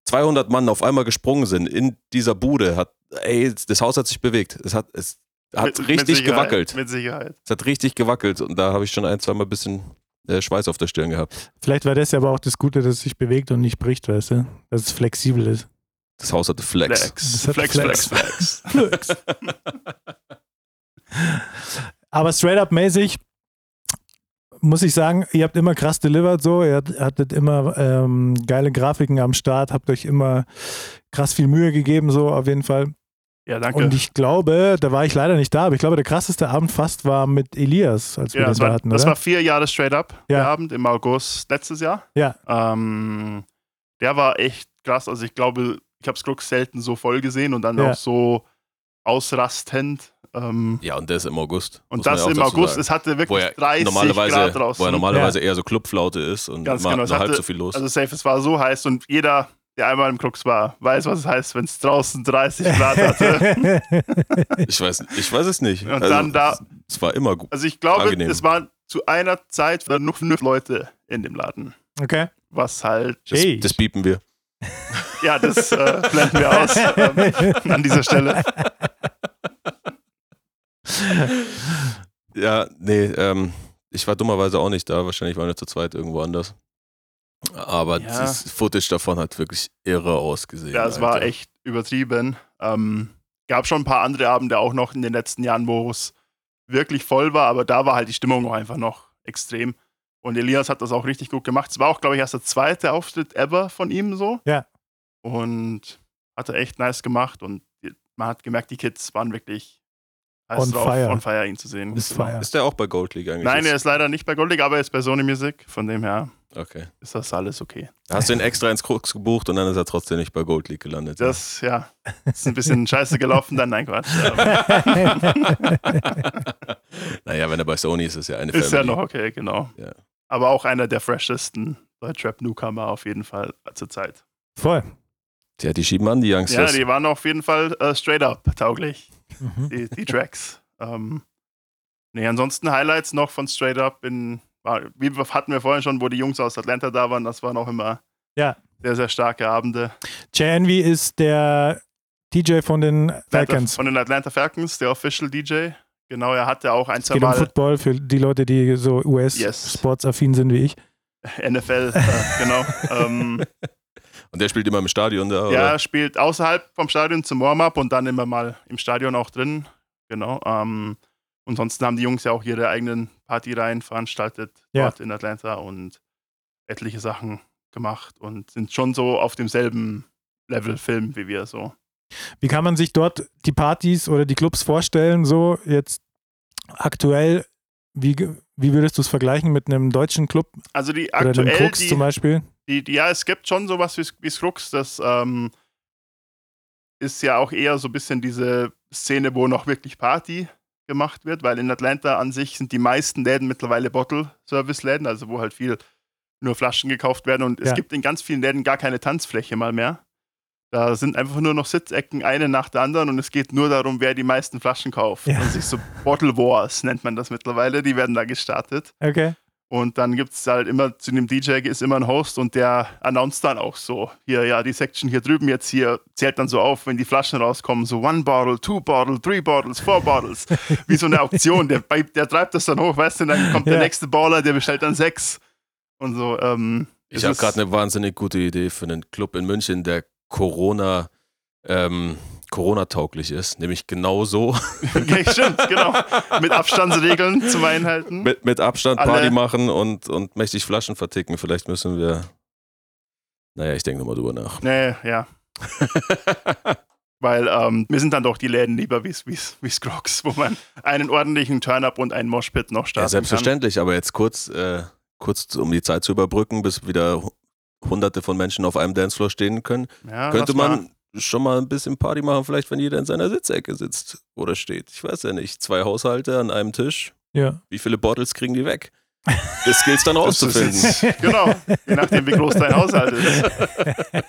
200 Mann auf einmal gesprungen sind in dieser Bude, hat, ey, das Haus hat sich bewegt. Es hat, es hat Mit- mit richtig Sicherheit, gewackelt. Mit Sicherheit. Es hat richtig gewackelt und da habe ich schon ein, zweimal ein bisschen äh, Schweiß auf der Stirn gehabt. Vielleicht war das ja aber auch das Gute, dass es sich bewegt und nicht bricht, weißt du? Dass es flexibel ist. Das Haus hatte Flex. Flex. Das hat Flex, Flex. Flex, Flex. Aber straight up mäßig muss ich sagen, ihr habt immer krass delivered so, ihr hat- hattet immer ähm, geile Grafiken am Start, habt euch immer krass viel Mühe gegeben, so auf jeden Fall. Ja, danke. Und ich glaube, da war ich leider nicht da, aber ich glaube, der krasseste Abend fast war mit Elias, als wir ja, das, da war, hatten, das oder? war vier Jahre straight up, Ja. der Abend im August letztes Jahr. Ja. Ähm, der war echt krass. Also ich glaube, ich habe Skrux selten so voll gesehen und dann Ja. auch so ausrastend. Ähm, Ja, und das im August. und das ja im August, sagen. es hatte wo wirklich er 30 normalerweise, Grad draußen. wo er normalerweise eher so Clubflaute ist und Ganz genau, es nur halb hatte- so viel los. Also safe, es war so heiß und jeder, der einmal im Krux war, weiß, was es heißt, wenn es draußen 30 Grad hatte. ich, weiß, ich weiß es nicht. Und dann da- Es war immer gut. Also ich glaube, Angenehm. es waren zu einer Zeit nur fünf Leute in dem Laden. okay. Was halt, Das, Hey. das biepen wir. Ja, das äh, blenden wir aus ähm, an dieser Stelle. Ja, nee, ähm, ich war dummerweise auch nicht da. Wahrscheinlich waren wir zu zweit irgendwo anders. Aber Ja. das Footage davon hat wirklich irre ausgesehen. Ja, es war Alter. echt übertrieben. Ähm, gab schon ein paar andere Abende auch noch in den letzten Jahren, wo es wirklich voll war, aber da war halt die Stimmung auch einfach noch extrem. Und Elias hat das auch richtig gut gemacht. Es war auch, glaube ich, erst der zweite Auftritt ever von ihm so. Ja. Und hat er echt nice gemacht und man hat gemerkt, die Kids waren wirklich heiß On drauf, fire. on fire, ihn zu sehen. Ist Genau. Ist der auch bei Gold League eigentlich? Nein, er ist leider nicht bei Gold League, aber er ist bei Sony Music. Von dem her Okay. ist das alles okay. Hast du ihn extra ins Krux gebucht und dann ist er trotzdem nicht bei Gold League gelandet. Das, ja, ist ein bisschen scheiße gelaufen, dann nein, Quatsch. Naja, wenn er bei Sony ist, ist ja eine Ist ja noch okay, genau. Ja. Aber auch einer der freshesten Deutschrap-Newcomer auf jeden Fall zur Zeit. Voll. Ja, die schieben an, die Ja, Youngsters. die waren auf jeden Fall äh, straight up tauglich, Mhm. die, die Tracks. ähm, nee, ansonsten Highlights noch von straight up in, war, wie hatten wir vorhin schon, wo die Jungs aus Atlanta da waren, das waren auch immer Ja. sehr, sehr starke Abende. Jay Envy ist der DJ von den Falcons. Von den Atlanta Falcons, der Official DJ. Genau, er hatte auch ein, Es zwei geht um Mal Football für die Leute, die so Yes. US-Sports-affin sind wie ich. NFL, äh, genau. ähm, Und der spielt immer im Stadion da, Ja, oder? er spielt außerhalb vom Stadion zum Warm-up und dann immer mal im Stadion auch drin. Genau. Ähm, und sonst haben die Jungs ja auch ihre eigenen Partyreihen veranstaltet Ja. dort in Atlanta und etliche Sachen gemacht und sind schon so auf demselben Level Film wie wir so. Wie kann man sich dort die Partys oder die Clubs vorstellen, so jetzt aktuell? Wie, wie würdest du es vergleichen mit einem deutschen Club Also die oder einem aktuell, Krux die, zum Beispiel? die, die, ja, es gibt schon sowas wie, wie Skrux, das ähm, ist ja auch eher so ein bisschen diese Szene, wo noch wirklich Party gemacht wird, weil in Atlanta an sich sind die meisten Läden mittlerweile Bottle-Service-Läden, also wo halt viel nur Flaschen gekauft werden und es Ja. gibt in ganz vielen Läden gar keine Tanzfläche mal mehr. Da sind einfach nur noch Sitzecken, eine nach der anderen und es geht nur darum, wer die meisten Flaschen kauft. Ja. Und sich so Bottle Wars nennt man das mittlerweile, die werden da gestartet. Okay. Und dann gibt es halt immer, zu dem DJ ist immer ein Host und der announced dann auch so, hier, ja, die Section hier drüben jetzt hier, zählt dann so auf, wenn die Flaschen rauskommen, so one bottle, two bottle, three bottles, four bottles. Wie so eine Auktion, der, der treibt das dann hoch, weißt du, und dann kommt Ja. der nächste Baller, der bestellt dann sechs. Und so, ähm, Ich habe gerade eine wahnsinnig gute Idee für einen Club in München, der Corona, ähm, Corona-tauglich ist. Nämlich genau so. Okay, stimmt, genau. Mit Abstandsregeln zum Einhalten. mit, mit Abstand Alle- Party machen und, und mächtig Flaschen verticken. Vielleicht müssen wir. Naja, ich denke nochmal drüber nach. Nee, ja. Weil ähm, mir sind dann doch die Läden lieber wie wie Scrocks, wo man einen ordentlichen Turn-Up und einen Moshpit noch starten Ja, selbstverständlich, aber jetzt kurz, äh, kurz um die Zeit zu überbrücken, bis wieder hunderte von Menschen auf einem Dancefloor stehen können. Ja, könnte man schon mal ein bisschen Party machen, vielleicht wenn jeder in seiner Sitzecke sitzt oder steht. Ich weiß ja nicht. Zwei Haushalte an einem Tisch. Ja. Wie viele Bottles kriegen die weg? Das gilt dann Das ist rauszufinden. genau, je nachdem, wie groß dein Haushalt ist.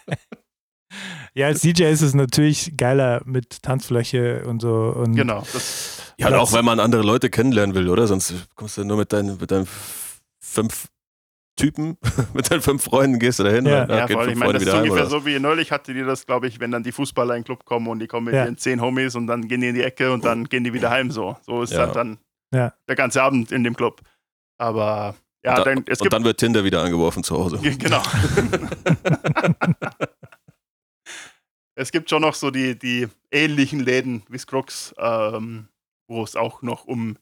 Ja, als DJ ist es natürlich geiler mit Tanzfläche und so. Und Genau. Das, Ja, und auch wenn man andere Leute kennenlernen will, oder? Sonst kommst du nur mit deinen, mit deinen fünf Typen, mit deinen fünf Freunden gehst du dahin. Ja. und, ja, gehen vor allem, fünf ich meine, das ist wieder heim, ungefähr oder? so wie neulich hattet ihr das, glaube ich, wenn dann die Fußballer in den Club kommen und die kommen mit Ja. ihren zehn Homies und dann gehen die in die Ecke und dann gehen die wieder heim. So, so ist Ja. halt dann Ja. der ganze Abend in dem Club. Aber ja, und, da, dann, es und gibt dann wird Tinder wieder angeworfen zu Hause. Genau. es gibt schon noch so die, die ähnlichen Läden wie Scruggs, ähm, wo es auch noch um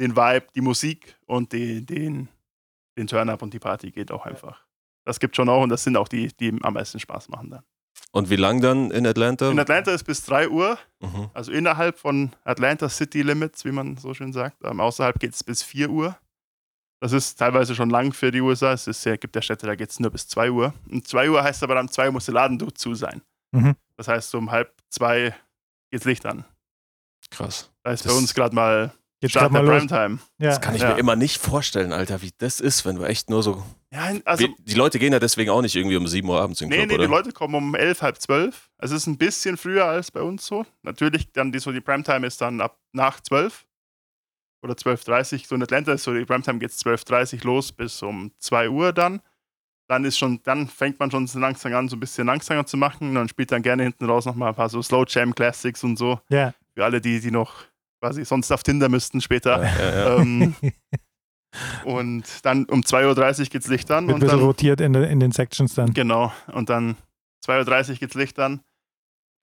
den Vibe, die Musik und die, den, den Turn-Up und die Party geht auch einfach. Das gibt schon auch und das sind auch die, die am meisten Spaß machen dann. Und wie lang dann in Atlanta? In Atlanta ist bis 3 Uhr, Mhm. also innerhalb von Atlanta City Limits, wie man so schön sagt. Ähm, außerhalb geht es bis 4 Uhr. Das ist teilweise schon lang für die USA. Es ist, ja, gibt ja Städte, da geht es nur bis 2 Uhr. Und 2 Uhr heißt aber, am 2 Uhr muss der Laden zu sein. Mhm. Das heißt, so um halb zwei geht's Licht an. Krass. Da ist Das- bei uns gerade mal Jetzt Start der. Primetime. Ja. Das kann ich Ja. mir immer nicht vorstellen, Alter, wie das ist, wenn du echt nur so. Ja, also, Wie- die Leute gehen ja deswegen auch nicht irgendwie um 7 Uhr abends in den nee, Club, nee, oder? die Leute kommen um elf, halb zwölf. Es ist ein bisschen früher als bei uns so. Natürlich, dann die, so die Primetime ist dann ab nach zwölf oder 12.30 So in Atlanta ist so, die Primetime geht 12.30 los bis um 2 Uhr dann. Dann ist schon, dann fängt man schon so langsam an, so ein bisschen langsamer zu machen. Und spielt dann gerne hinten raus nochmal ein paar so Slow Jam Classics und so. Ja. Für alle, die, die noch quasi sonst auf Tinder müssten später. ja, ja. Ähm, und dann um 2.30 Uhr geht's Licht an. Wird ein Und bisschen dann, rotiert in, den- in den Sections dann. genau. Und dann 2.30 Uhr geht's Licht an.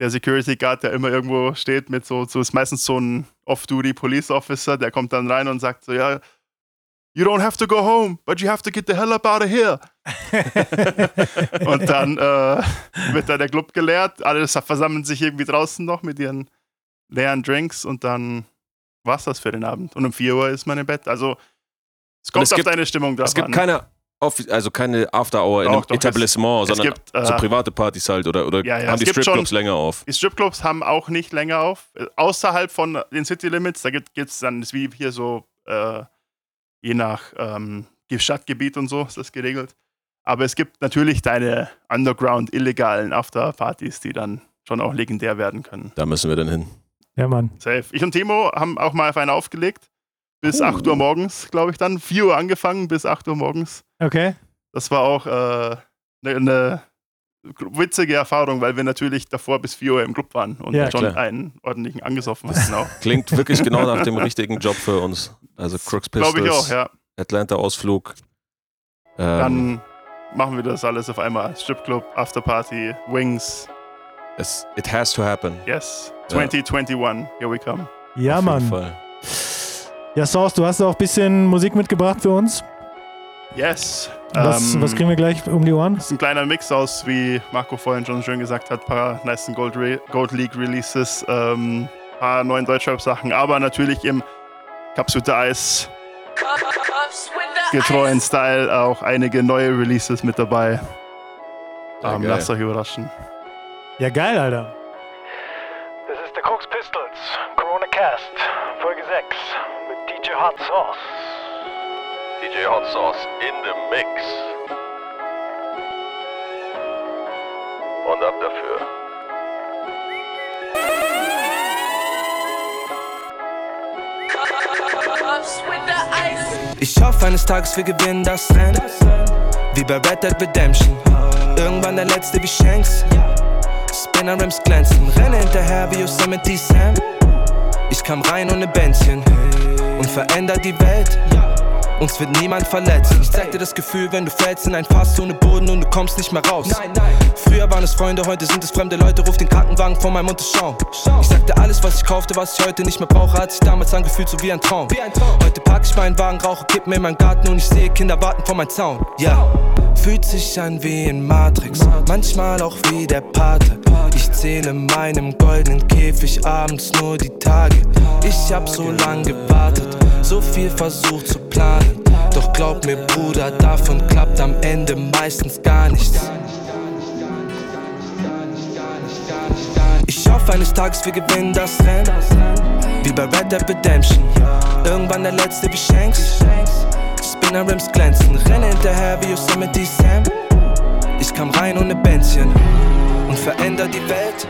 Der Security Guard, der immer irgendwo steht, mit so, so ist meistens so ein Off-Duty Police Officer, der kommt dann rein und sagt so, ja, you don't have to go home, but you have to get the hell up out of here. Und dann äh, wird da der Club geleert, alle versammeln sich irgendwie draußen noch mit ihren leeren Drinks und dann war's das für den Abend. Und um 4 Uhr ist man im Bett. Also es kommt es auf gibt- deine Stimmung drauf Es gibt an. keine, also keine After-Hour in einem es- Etablissement, es sondern gibt, äh, so private Partys halt oder, oder Ja, ja, haben es die Stripclubs länger auf? Die Stripclubs haben auch nicht länger auf. Äh, Außerhalb von den City Limits, da gibt es dann, ist wie hier so, äh, je nach ähm, Stadtgebiet und so ist das geregelt. Aber es gibt natürlich deine Underground illegalen Afterpartys, die dann schon auch legendär werden können. Da müssen wir dann hin. Ja, Mann. Safe. Ich und Timo haben auch mal auf einen aufgelegt. Bis 8 Uhr morgens, glaube ich dann. 4 Uhr angefangen, bis 8 Uhr morgens. Okay. Das war auch eine äh, ne witzige Erfahrung, weil wir natürlich davor bis 4 Uhr im Club waren und Ja, schon klar. einen ordentlichen angesoffen hatten auch. Klingt wirklich genau nach dem richtigen Job für uns. Also Crooks Pistols, Glaube ich auch, ja. Atlanta-Ausflug. Ähm, Dann machen wir das alles auf einmal. Stripclub, Afterparty, Wings, es, it has to happen. yes. Ja. 2021, here we come. Ja, Auf jeden Mann. Fall. Ja, Source, du hast auch ein bisschen Musik mitgebracht für uns. Yes. Was, Ähm, was kriegen wir gleich um die Ohren? Das ist ein kleiner Mix aus, wie Marco vorhin schon schön gesagt hat, paar nice Gold, Re Gold League Releases, ähm, paar neuen Deutschrap-Sachen, aber natürlich im Capsute Eis getreuen Style auch einige neue Releases mit dabei. Ja, Ähm, lasst euch überraschen. Ja, geil, Alter. Hot Sauce. DJ Hot Sauce in the Mix. Und ab dafür. Ich hoffe, eines Tages wir gewinnen das Rennen. Wie bei Red Dead Redemption. Irgendwann der letzte wie Shanks. Spinner Rims glänzen. Renne hinterher wie Yosemite Sam. Ich kam rein ohne Bändchen und veränder die Welt. Uns wird niemand verletzt. Ich zeig dir das Gefühl, wenn du fällst in ein Fass ohne Boden und du kommst nicht mehr raus. Früher waren es Freunde, heute sind es fremde Leute. Ruf den Krankenwagen vor meinem schauen. Ich sagte alles, was ich kaufte, was ich heute nicht mehr brauche, hat sich damals angefühlt so wie ein Traum. Heute pack ich meinen Wagen, rauche Kippen in meinen Garten und ich sehe Kinder warten vor meinem Zaun. Ja, fühlt sich an wie in Matrix, manchmal auch wie der Pate. Ich zähle meinem goldenen Käfig abends nur die Tage. Ich hab so lang gewartet, so viel versucht zu planen. Doch glaub mir, Bruder, davon klappt am Ende meistens gar nichts. Ich hoffe, eines Tages wir gewinnen das Rennen. Wie bei Red Dead Redemption. Irgendwann der letzte Shanks. Spinner Rims glänzen. Renne hinterher wie Yosemite Sam. Ich kam rein ohne Bändchen und veränder die Welt.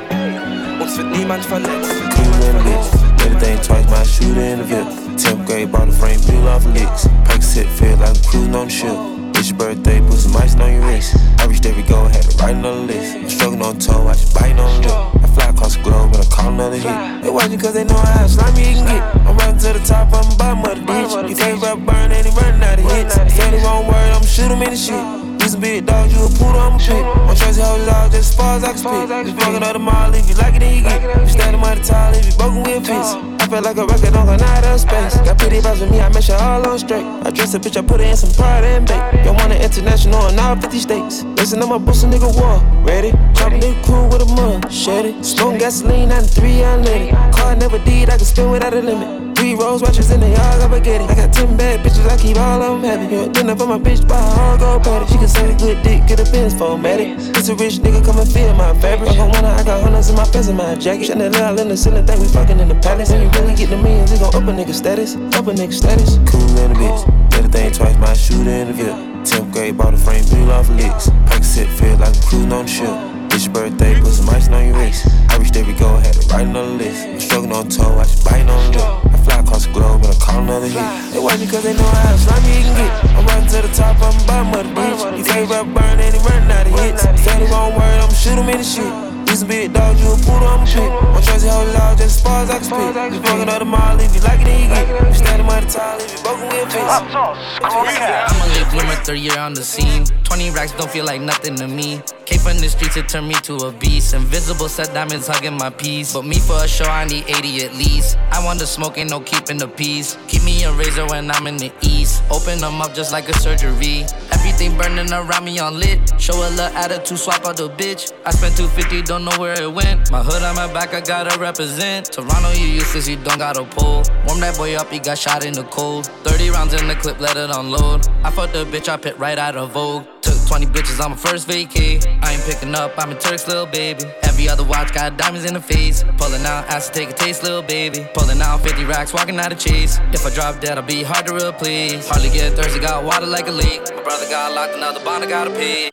Uns wird niemand verletzt. Everything twice, my shooter in the VIP. 10th grade, bought a frame, peel off licks. Percocet feel like I'm cruising on the ship. It's your birthday, put some ice on your wrist. I reached every goal, had to write on the list. I'm struggling on toe, I just biting on the lip. I fly across the globe and I call another hit. They watching cause they know how slimy you can get. I'm running to the top, I'm bottom of the ditch. You can't rap burn, and he running out of hits. Say the wrong word, I'm shoot him in the shit. Some big dog, you a poodle, I'm a pit. I'm hold it all just as far as I can spit. Just fucking up the mall, if you like it, then you get it. You standing by the tall, if you broken, we'll fix it. I feel like a rocket on out of space. Got pretty vibes with me, I make sure all on straight. I dress a bitch, I put her in some pride and bait. Y'all want it international in all 50 states. Listen to my boost, a nigga war. Ready? Chop a nigga cool with a mud. Shed it. Smoke gasoline, 93 unleaded. Car never did, I can spin without a limit. Three rose watches in the yard, I forget it. I got 10 bad bitches, I keep all of them happy. You dinner for my bitch, buy a hard gold patty. She can say a good dick, get a Benz for medic. It's a rich nigga, come and feel my fabric. I wanna, I got hundreds in my pants and my jacket. Chanel in the ceiling, think we fucking in the palace. When you really get the millions, it gon' up a nigga status. Up a nigga status. Cool in the bitch. Everything twice, my shooter in the VIP. 10th grade, bought a frame, peel off licks. Pack Percocet feel like I'm cruising on the ship. It's your birthday, put some ice on your wrist. I reached every goal, had to write on the list. I'm struggling on toe, I just biting on the lip. I fly across the globe and I call another hit. They watch me cause they know how slimy you can get. I'm running to the top, I'm bottom of the bitch. You can't rap burn, and he running out of hits. Say the wrong word, I'ma shoot him in the shit. This some big dog, you a poodle, I'm a pit. I'm Tracy hold it all just as far as I can spit. You fucking up the mall, if you like it, then you get it. You standing by the tile, if you broken, we'll fix Hot it. sauce, Corona Cast. I'm a late bloomer, third year on the scene. 20 racks don't feel like nothing to me. Came from the streets, it turned me to a beast. Invisible set diamonds hugging my piece. But me for a show, I need 80 at least. I want the smoke, ain't no keeping the peace. Keep me a razor when I'm in the east. Open them up just like a surgery. Everything burning around me on lit. Show a little attitude, swap out the bitch. I spent 250, don't know where it went. My hood on my back, I gotta represent. Toronto, you useless, you don't got a pull. Warm that boy up, he got shot in the cold. 30 rounds in the clip, let it unload. I fucked the bitch, I pit right out of Vogue. Took 20 bitches on my first vacay. I ain't picking up, I'm a Turk's little baby. Every other watch got diamonds in the face. Pulling out, asked to take a taste, little baby. Pulling out 50 racks, walking out of chase. If I drop dead, I'll be hard to replace. Hardly get thirsty, got water like a leak. My brother got locked, another bond, I gotta pay.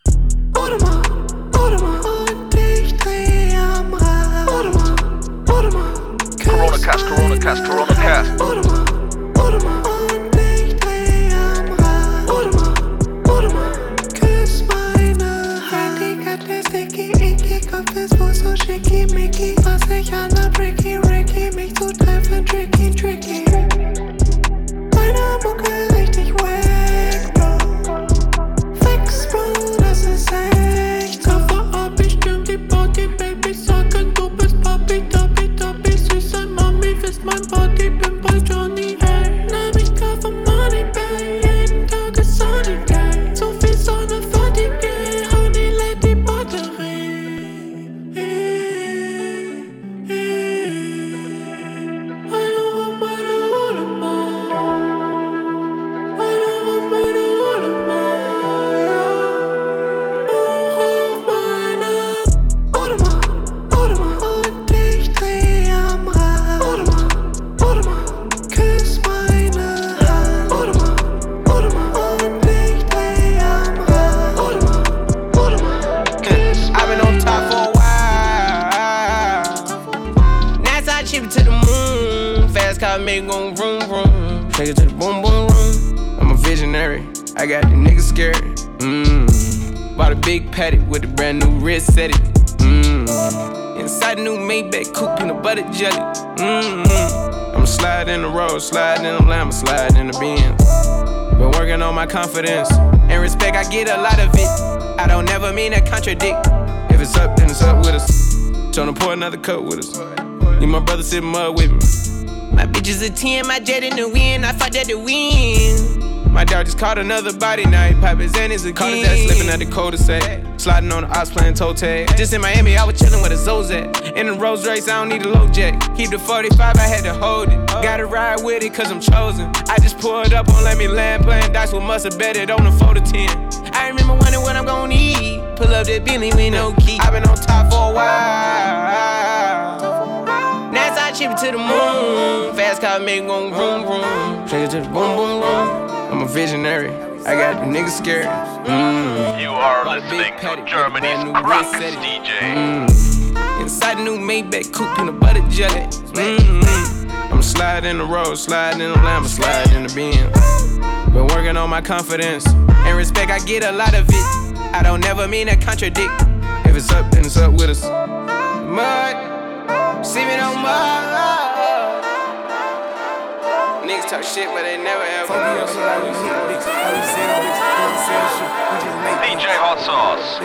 Audemars, Audemars und ich dreh am Rad. Audemars, Audemars, Corona Cast, Corona Cast, Corona Cast. Icky, Kopf ist wohl so schickimicki. Was ich an der Bricky, Ricky, mich zu treffen, tricky, tricky. Meine Mucke richtig on my confidence and respect. I get a lot of it. I don't never mean to contradict. If it's up, then it's up with us. Tryna pour another cup with us. Need my brother sip mud with me. My bitch is a 10, my jet in the wind. I fought that to win. My dog just caught another body, now he pop his Xannies again. Caught his ass slipping at the cul-de-sac. Sliding on the ops playing toe tag. Just in Miami, I was chilling with a Zozat. In the Rolls Royce, I don't need a low jack. Keep the 45, I had to hold it. Gotta ride with it, cause I'm chosen. I just pulled up on Let Me Land, playing dice with must have bet it on the 4 to 10. I remember wondering what I'm gonna eat. Pull up that Bentley with no key. I've been on top for a while. NASA chip to the moon. Fast car make go vroom vroom. Take it to the boom boom room. I'm a visionary. I got the niggas scared. Mm. You are a listening to Germany's brand new Crux red DJ. Mm. Inside the new Maybach coupe, peanut butter jelly. Mm-hmm. I'm sliding in the road, sliding in the lamb, sliding in the Benz. Been working on my confidence and respect. I get a lot of it. I don't never mean to contradict. If it's up, then it's up with us. Mud, see me no mud. Niggas talk shit, but they never ever. DJ Hot Sauce.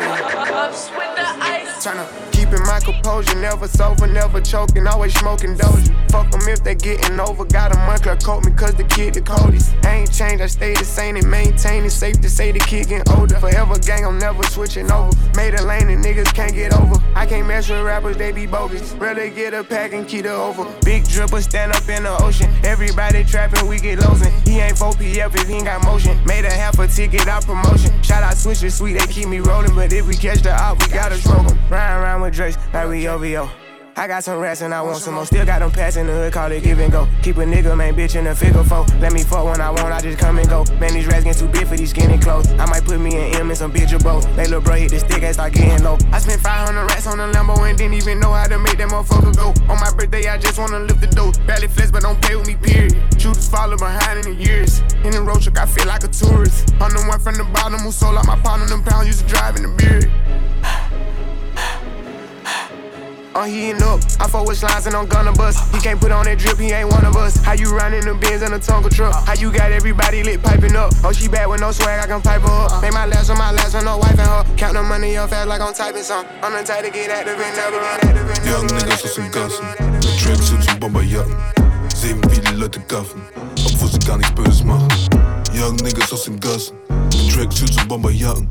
Tryna keep in my composure, never sober, never choking, always smoking doja. Fuck them if they getting over. Got a month coat me cause the kid the coldest. Ain't changed, I stay the same and maintain it. Safe to say the kid getting older. Forever gang, I'm never switching over. Made a lane and niggas can't get over. I can't mess with rappers, they be bogus. Rather get a pack and keep it over. Big dripper stand up in the ocean. Everybody trapping, we get losing. He ain't 4PF if he ain't got motion. Made a half a ticket out promotion. Shout out Switcher Sweet, they keep me rolling. But if we catch the op, we gotta smoke 'em. Ride around with Drakes like we OVO. I got some rats and I want some more. Still got them pass in the hood, call it give and go. Keep a nigga, man, bitch in the figure four. Let me fuck when I want, I just come and go. Man, these rats getting too big for these skinny clothes. I might put me an M in some bitch or both. They little bro hit the stick and start getting low. I spent 500 rats on a Lambo and didn't even know how to make that motherfucker go. On my birthday, I just wanna lift the dough. Barely flex, but don't play with me, period. Shooters follow behind in the years. In the road truck, I feel like a tourist. I'm the one from the bottom who sold out my partner, them pounds used to drive in the beard. I'm heating up. I fuck with slides and I'm gonna bust. He can't put on that drip, he ain't one of us. How you riding the Benz in a Tonka truck? How you got everybody lit piping up? Oh, she bad with no swag, I can pipe her up. Make my last on my last with no wife and her. Count the money up fast like I'm typing some. I'm the type to get active and never get active and Young Niggas aus den Gassen, Tracksuits und Bomberjacken. Sehen wie die Leute gaffen, obwohl sie gar nichts Böses machen. Young Niggas aus den Gassen, Tracksuits und Bomberjacken.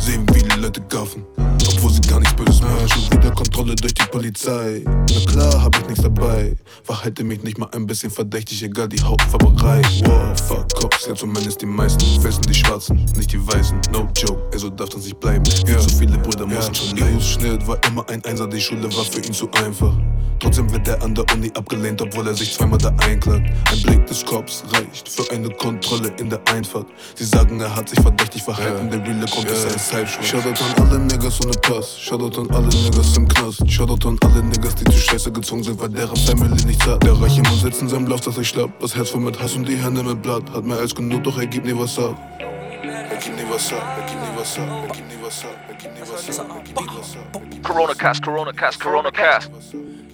Sehen wie die Leute gaffen, obwohl sie gar nichts Böses machen. Schon wieder Kontrolle durch die Polizei. Na klar, hab ich nichts dabei. Verhalte mich nicht mal ein bisschen verdächtig, egal die Hautfarberei. Wow, fuck Cops, ja zumindest die meisten. Wissen die Schwarzen, nicht die Weißen. No joke, ey, so darf das nicht bleiben. Viel zu viele Brüder mussten schon leiden. Schnitt war immer ein Einser, die Schule war für ihn zu einfach. Trotzdem wird er an der Uni abgelehnt, obwohl er sich zweimal da einklagt. Ein Blick des Cops reicht für eine Kontrolle in der Einfahrt. Sie sagen, er hat sich verdächtig verhalten, der reale Grund ist ein Cypher. Shoutout an alle Niggas ohne Pass, Shoutout an alle Niggas im Knast, Shoutout an alle Niggas, die zu Scheiße gezwungen sind, weil deren Family nichts hat. Der reiche Mann sitzt in seinem Lauf, dass ich schlapp, das Herz voll mit Hass und die Hände mit Blatt. Hat mehr als genug, doch er gibt nie was ab. Er gibt nie was ab, er gibt nie was ab, er gibt nie was ab, er gibt nie was ab, er gibt nie was ab. Corona Cast, Corona Cast, Corona Cast.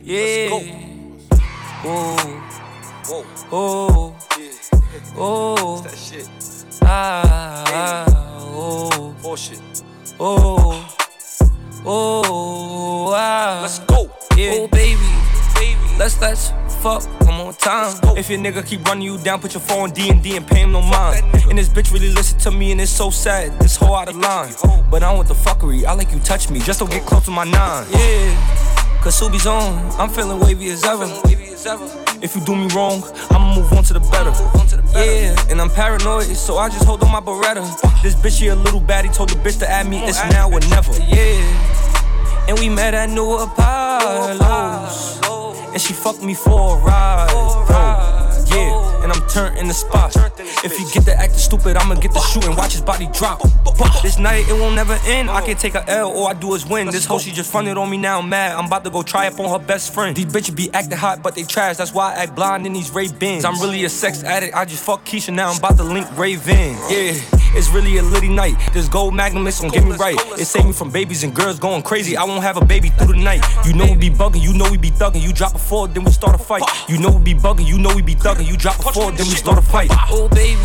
Yeah. Oh. Oh. that shit. Ah. Oh. Oh. Oh. Ah. Let's go. Yeah. Oh, baby. Baby. Let's let's fuck one more time. If your nigga keep running you down, put your phone D and D and pay him no mind. And this bitch really listen to me and it's so sad. This whole out of line. But I don't want the fuckery. I like you touch me. Just don't get close to my nine. Yeah. Cause Subi's on. I'm feeling wavy as ever. If you do me wrong, I'ma move on to the better. Yeah, and I'm paranoid, so I just hold on my Beretta. This bitch here a little baddie told the bitch to add me. It's now or never. Yeah. And we met at New Apollo's. And she fucked me for a ride. Oh, yeah, and I'm turned in the spot. If he get the acting stupid, I'ma get the shooting. Watch his body drop. This night it won't never end. I can take a L, all I do is win. This hoe she just fronted on me now. I'm mad. I'm about to go try up on her best friend. These bitches be acting hot, but they trash. That's why I act blind in these Ray Bins. I'm really a sex addict. I just fuck Keisha now. I'm about to link Raven. Yeah. It's really a litty night. This gold magnum is gon' get me right. It save me from babies and girls going crazy. I won't have a baby through the night. You know we be bugging, you know we be thugging. You drop a four, then we start a fight. You know we be bugging, you know we be thugging. You drop a four, then we start a fight. Oh baby,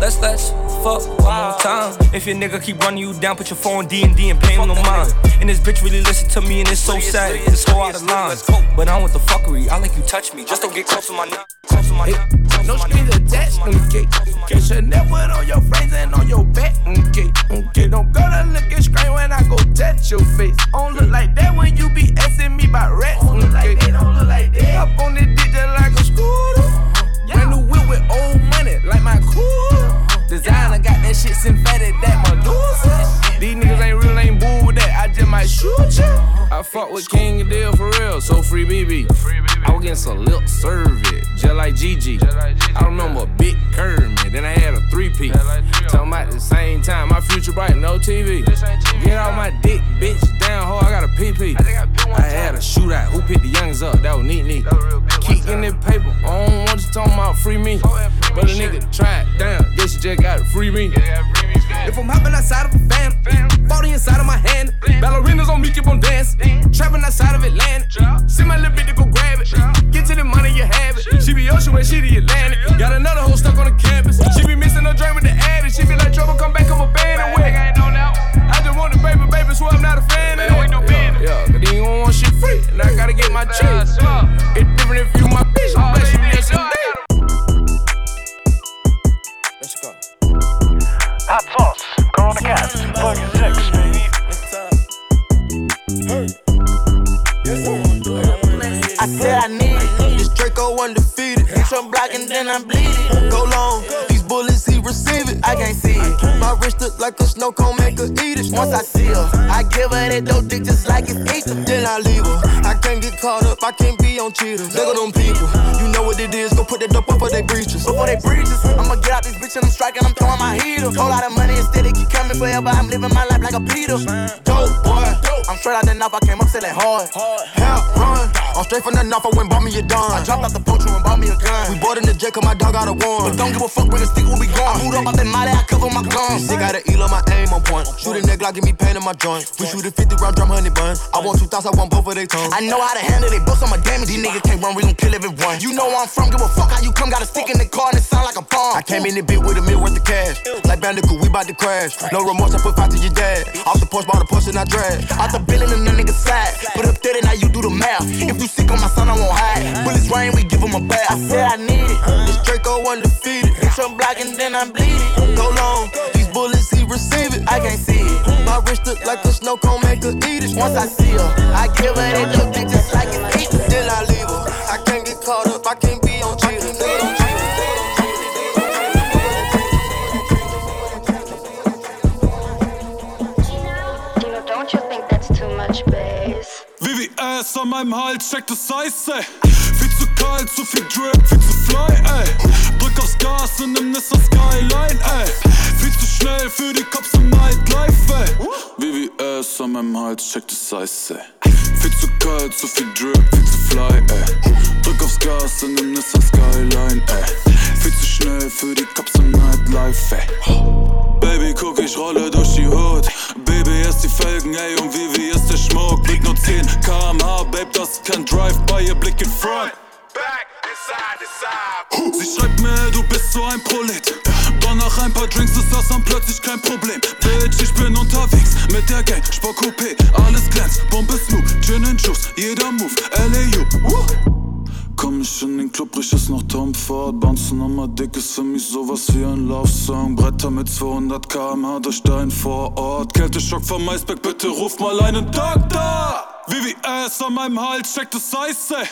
let's let's fuck one more time. If your nigga keep running you down, put your phone D and D and pay him no mind. And this bitch really listen to me and it's so sad. This whole out of line. But I don't want the fuckery. I like you touch me. Just don't get close to my nine. Close to my nine. No strings attached, okay. Catch a net put on your frames and on your back, okay. Okay, don't go to look and scream when I go touch your face. Don't look like that when you be asking me about rats, okay. Don't look like that. Up on the dick just like a scooter. Brand new whip with old money, like my cool. Designer got that shit synthetic, that Medusa. These niggas ain't real, ain't boo with that. I just might shoot ya. I fuck with King and Deal for real, so free BB. I was getting some lip service, just like Gigi. I remember a big Kermit, then I had a three P. Talking about the same time, my future bright, no TV. Get out my dick, bitch, down, ho, I got a PP. I had a shootout, who picked the youngest up? That was neat, neat. Keep in that paper, I don't want you talking about free me. But a nigga tried, damn, guess you just got to free me. If I'm hopping outside of a fan, 40 inside of my hand. Ballerinas on me, keep on dancing. Trapping outside of Atlanta. See my little bitch to go grab it. Get to the money, you have it. She be ocean when she the Atlantic. Got another hoe stuck on the campus. She be missing her dream with the addict. She be like, trouble, come back, I'm a band away. I just want the baby, baby, so I'm not a fan of it. Yeah, cause then you don't want shit free. And I gotta get my check. It's different if you my bitch. I'm blessed you yesterday. Hot sauce, Corona Cast, volume 6, baby. I said I need it. This Draco undefeated. Hit your block and then I bleed it. Go long. These bullets he receive it. I can't see it. My wrist look like a snow cone, make her eat it. Once I see her, I give her that dope dick just like it's ether. Then I leave her. I can't get caught up. I can't on cheaters. Look at them people. You know what it is. Go put that dope up for they breaches. Before they breaches, I'ma get out this bitch and I'm striking. I'm throwing my heater. Whole lot of money instead it keep coming forever. I'm living my life like a Peter. Dope boy. I'm straight out the knife. I came up selling hard. Hell run. I'm straight from the knife. I went bought me a dime. I dropped out the poacher and bought me a gun. We bought in the jet 'cause my dog got a one. But don't give a fuck when the stick will be gone. I moved up out that molly. I cover my guns. Sick out of Elo, my aim on point. Shoot a nigga, Glock, give me pain in my joint. We shoot a 50 round drum, honey bun. I want two thoughts, I want both of they tongues. I know how to handle it, bust on These niggas can't run, we gon' kill everyone. You know I'm from, give a fuck how you come. Got a stick in the car and it sound like a bomb. I came in the bit with a meal worth of cash. Like Bandicoot, we bout to crash. No remorse, I put five to your dad. Off the porch, bought a Porsche and I drag. Out the billing and the nigga side. Put up 30, now you do the math. If you sick on my son, I won't hide. Bullets rain, we give him a bath. I said I need it. This Draco undefeated. Hit your block and then I'm bleeding. Go long, bullets he receive it. I can't see it. My wrist look like a snow cone, make her eat it. Once I see her, I give her that look dick just like it's eat. Then I leave her. I can't get caught up, I can't be on cheaters. Nigga don't cheat. You think that's too much bass? VVS an meinem Hals, check das Eis, ey. Viel zu kalt, zu viel Drip, viel zu fly, ey. Drück aufs Gas in nem Nissan Skyline, ey. Schnell für die Cops im Nightlife, ey. VVS an meinem Hals, check das Eis, ey. Viel zu kalt, zu viel Drip, viel zu fly, ey. Drück aufs Gas in nem Nissan Skyline, ey. Viel zu schnell für die Cops im Nightlife, ey. Baby, guck, ich rolle durch die Hood. Ist die Felgen, ey, und Vivi ist der Schmuck. Mit nur 10 kmh, Babe, das kein Drive-by, ihr Blick in Front. Sie schreibt mir, du bist so ein Prolet. Doch nach ein paar Drinks ist das dann plötzlich kein Problem. Bitch, ich bin unterwegs mit der Gang, Sport Coupé, alles glänzt, Bombe smooth, Gin and Juice, jeder Move, LAU. Woo. Komm ich in den Club, brich es noch Tom Ford. Bouncen nochmal dick ist für mich sowas wie ein Love-Song. Bretter mit 200 km/h durch dein Vorort. Kälteschock vom Maisberg, bitte ruf mal einen Doktor. VVS an meinem Hals, check das Eis, ey.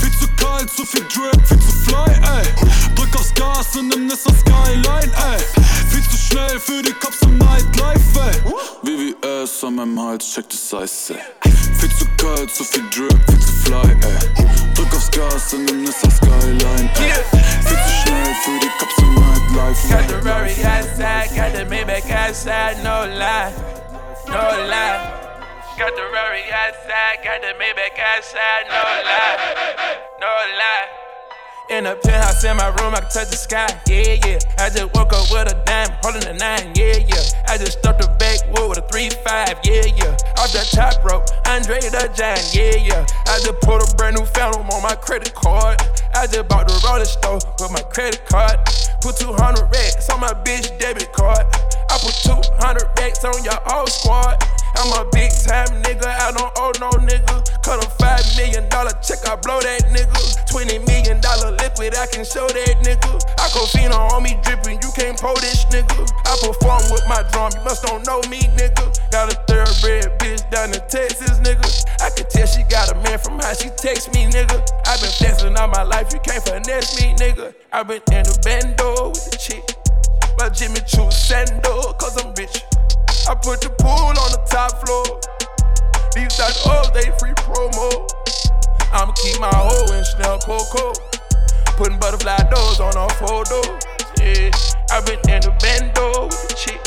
Viel zu kalt, zu viel Drip, viel zu fly, ey. Drück aufs Gas in nem Nissan Skyline, ey. Viel zu schnell für die Cops im Nightlife, ey. VVS an meinem Hals, check das Eis, ey. Viel zu kalt, zu viel Drip, viel zu fly, ey. Drück aufs Gas in nem Nissan Skyline, ey. Viel zu schnell für die Cops im Nightlife, Got the. Rari outside, got the Maybach outside, no lie, no lie. Got the Rari outside, got the Maybach outside, no lie, no lie. In a penthouse in my room, I can touch the sky, yeah, yeah. I just woke up with a dime, holding a nine, yeah, yeah. I just stuffed the backwood with a three five, yeah, yeah. Off the top rope, Andre the Giant, yeah, yeah. I just put a brand new Phantom on my credit card. I just bought the roller store with my credit card. Put 200 racks on my bitch debit card. I put 200 racks on your old squad. I'm a big time nigga, I don't owe no nigga. Cut a five million dollar check, I blow that nigga. Twenty million dollar liquid, I can show that nigga. I Aquafina on me dripping, you can't pull this nigga. I perform with my drum, you must don't know me, nigga. Got a thoroughbred bitch down in Texas, nigga. I can tell she got a man from how she text me, nigga. i been flexing all my life, you can't finesse me, nigga. i been in the bando with the chick. My Jimmy Choo sandal, cause I'm rich. I put the pool on the top floor. These that oh, they free promo. I'ma keep my hoe in Chanel Coco. Putting butterfly doors on her photo. Yeah, I've been in the bando with the chick.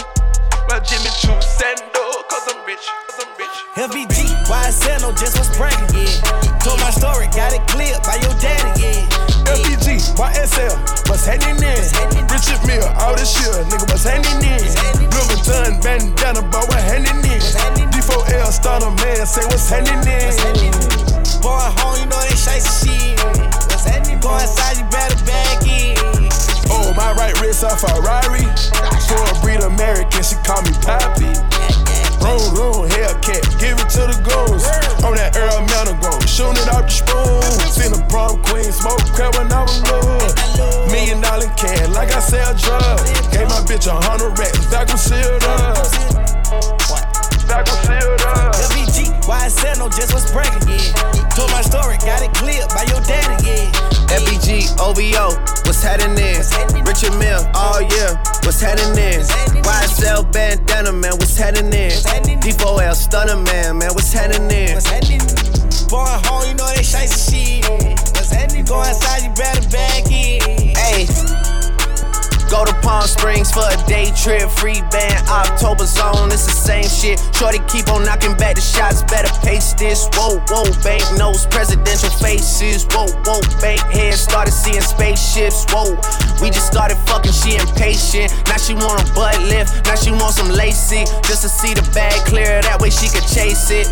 My Jimmy Choo Sando, cause I'm rich, cause I'm rich. LVG, YSL, no just was bragging, yeah. Told my story, got it cleared by your daddy, yeah. LBG, YSL, what's happening in? Richard Mill, all this shit, nigga, what's happening in? Louis Vuitton, bandana, but what happening in? D4L, starter man, say what's happening in? Going home, you know they shite shit. What's happening? Go inside, you better back in. Oh, my right wrist a Ferrari. For a breed American, she call me Pappy. Room, room, Hellcat, give it to the goons. On that Earl Mountain Grove, shooting it out the spoon. Seen a prom queen, smoke crap when I was little. Million dollar can, like I sell drugs. Gave my bitch a hundred racks, back was sealed up. Was sealed up. LVG, YSL, no just was bragging, yeah. Told my story, got it cleared by your daddy, yeah. FBG, OVO, what's happening in? Richard Mill, oh all year, what's happening in? YSL bandana, man, what's happening in? D4L stunner, man, man, what's happening in? Going home, you know they shite shit. Go outside, you better back in. Hey. Go to Palm Springs for a day trip, free band, October zone, it's the same shit. Shorty keep on knocking back the shots, better pace this. Whoa, whoa, bank notes, presidential faces. Whoa, whoa, bank heads, started seeing spaceships. Whoa, we just started fucking, she impatient. Now she want a butt lift, now she want some lacy. Just to see the bag clear, that way she could chase it.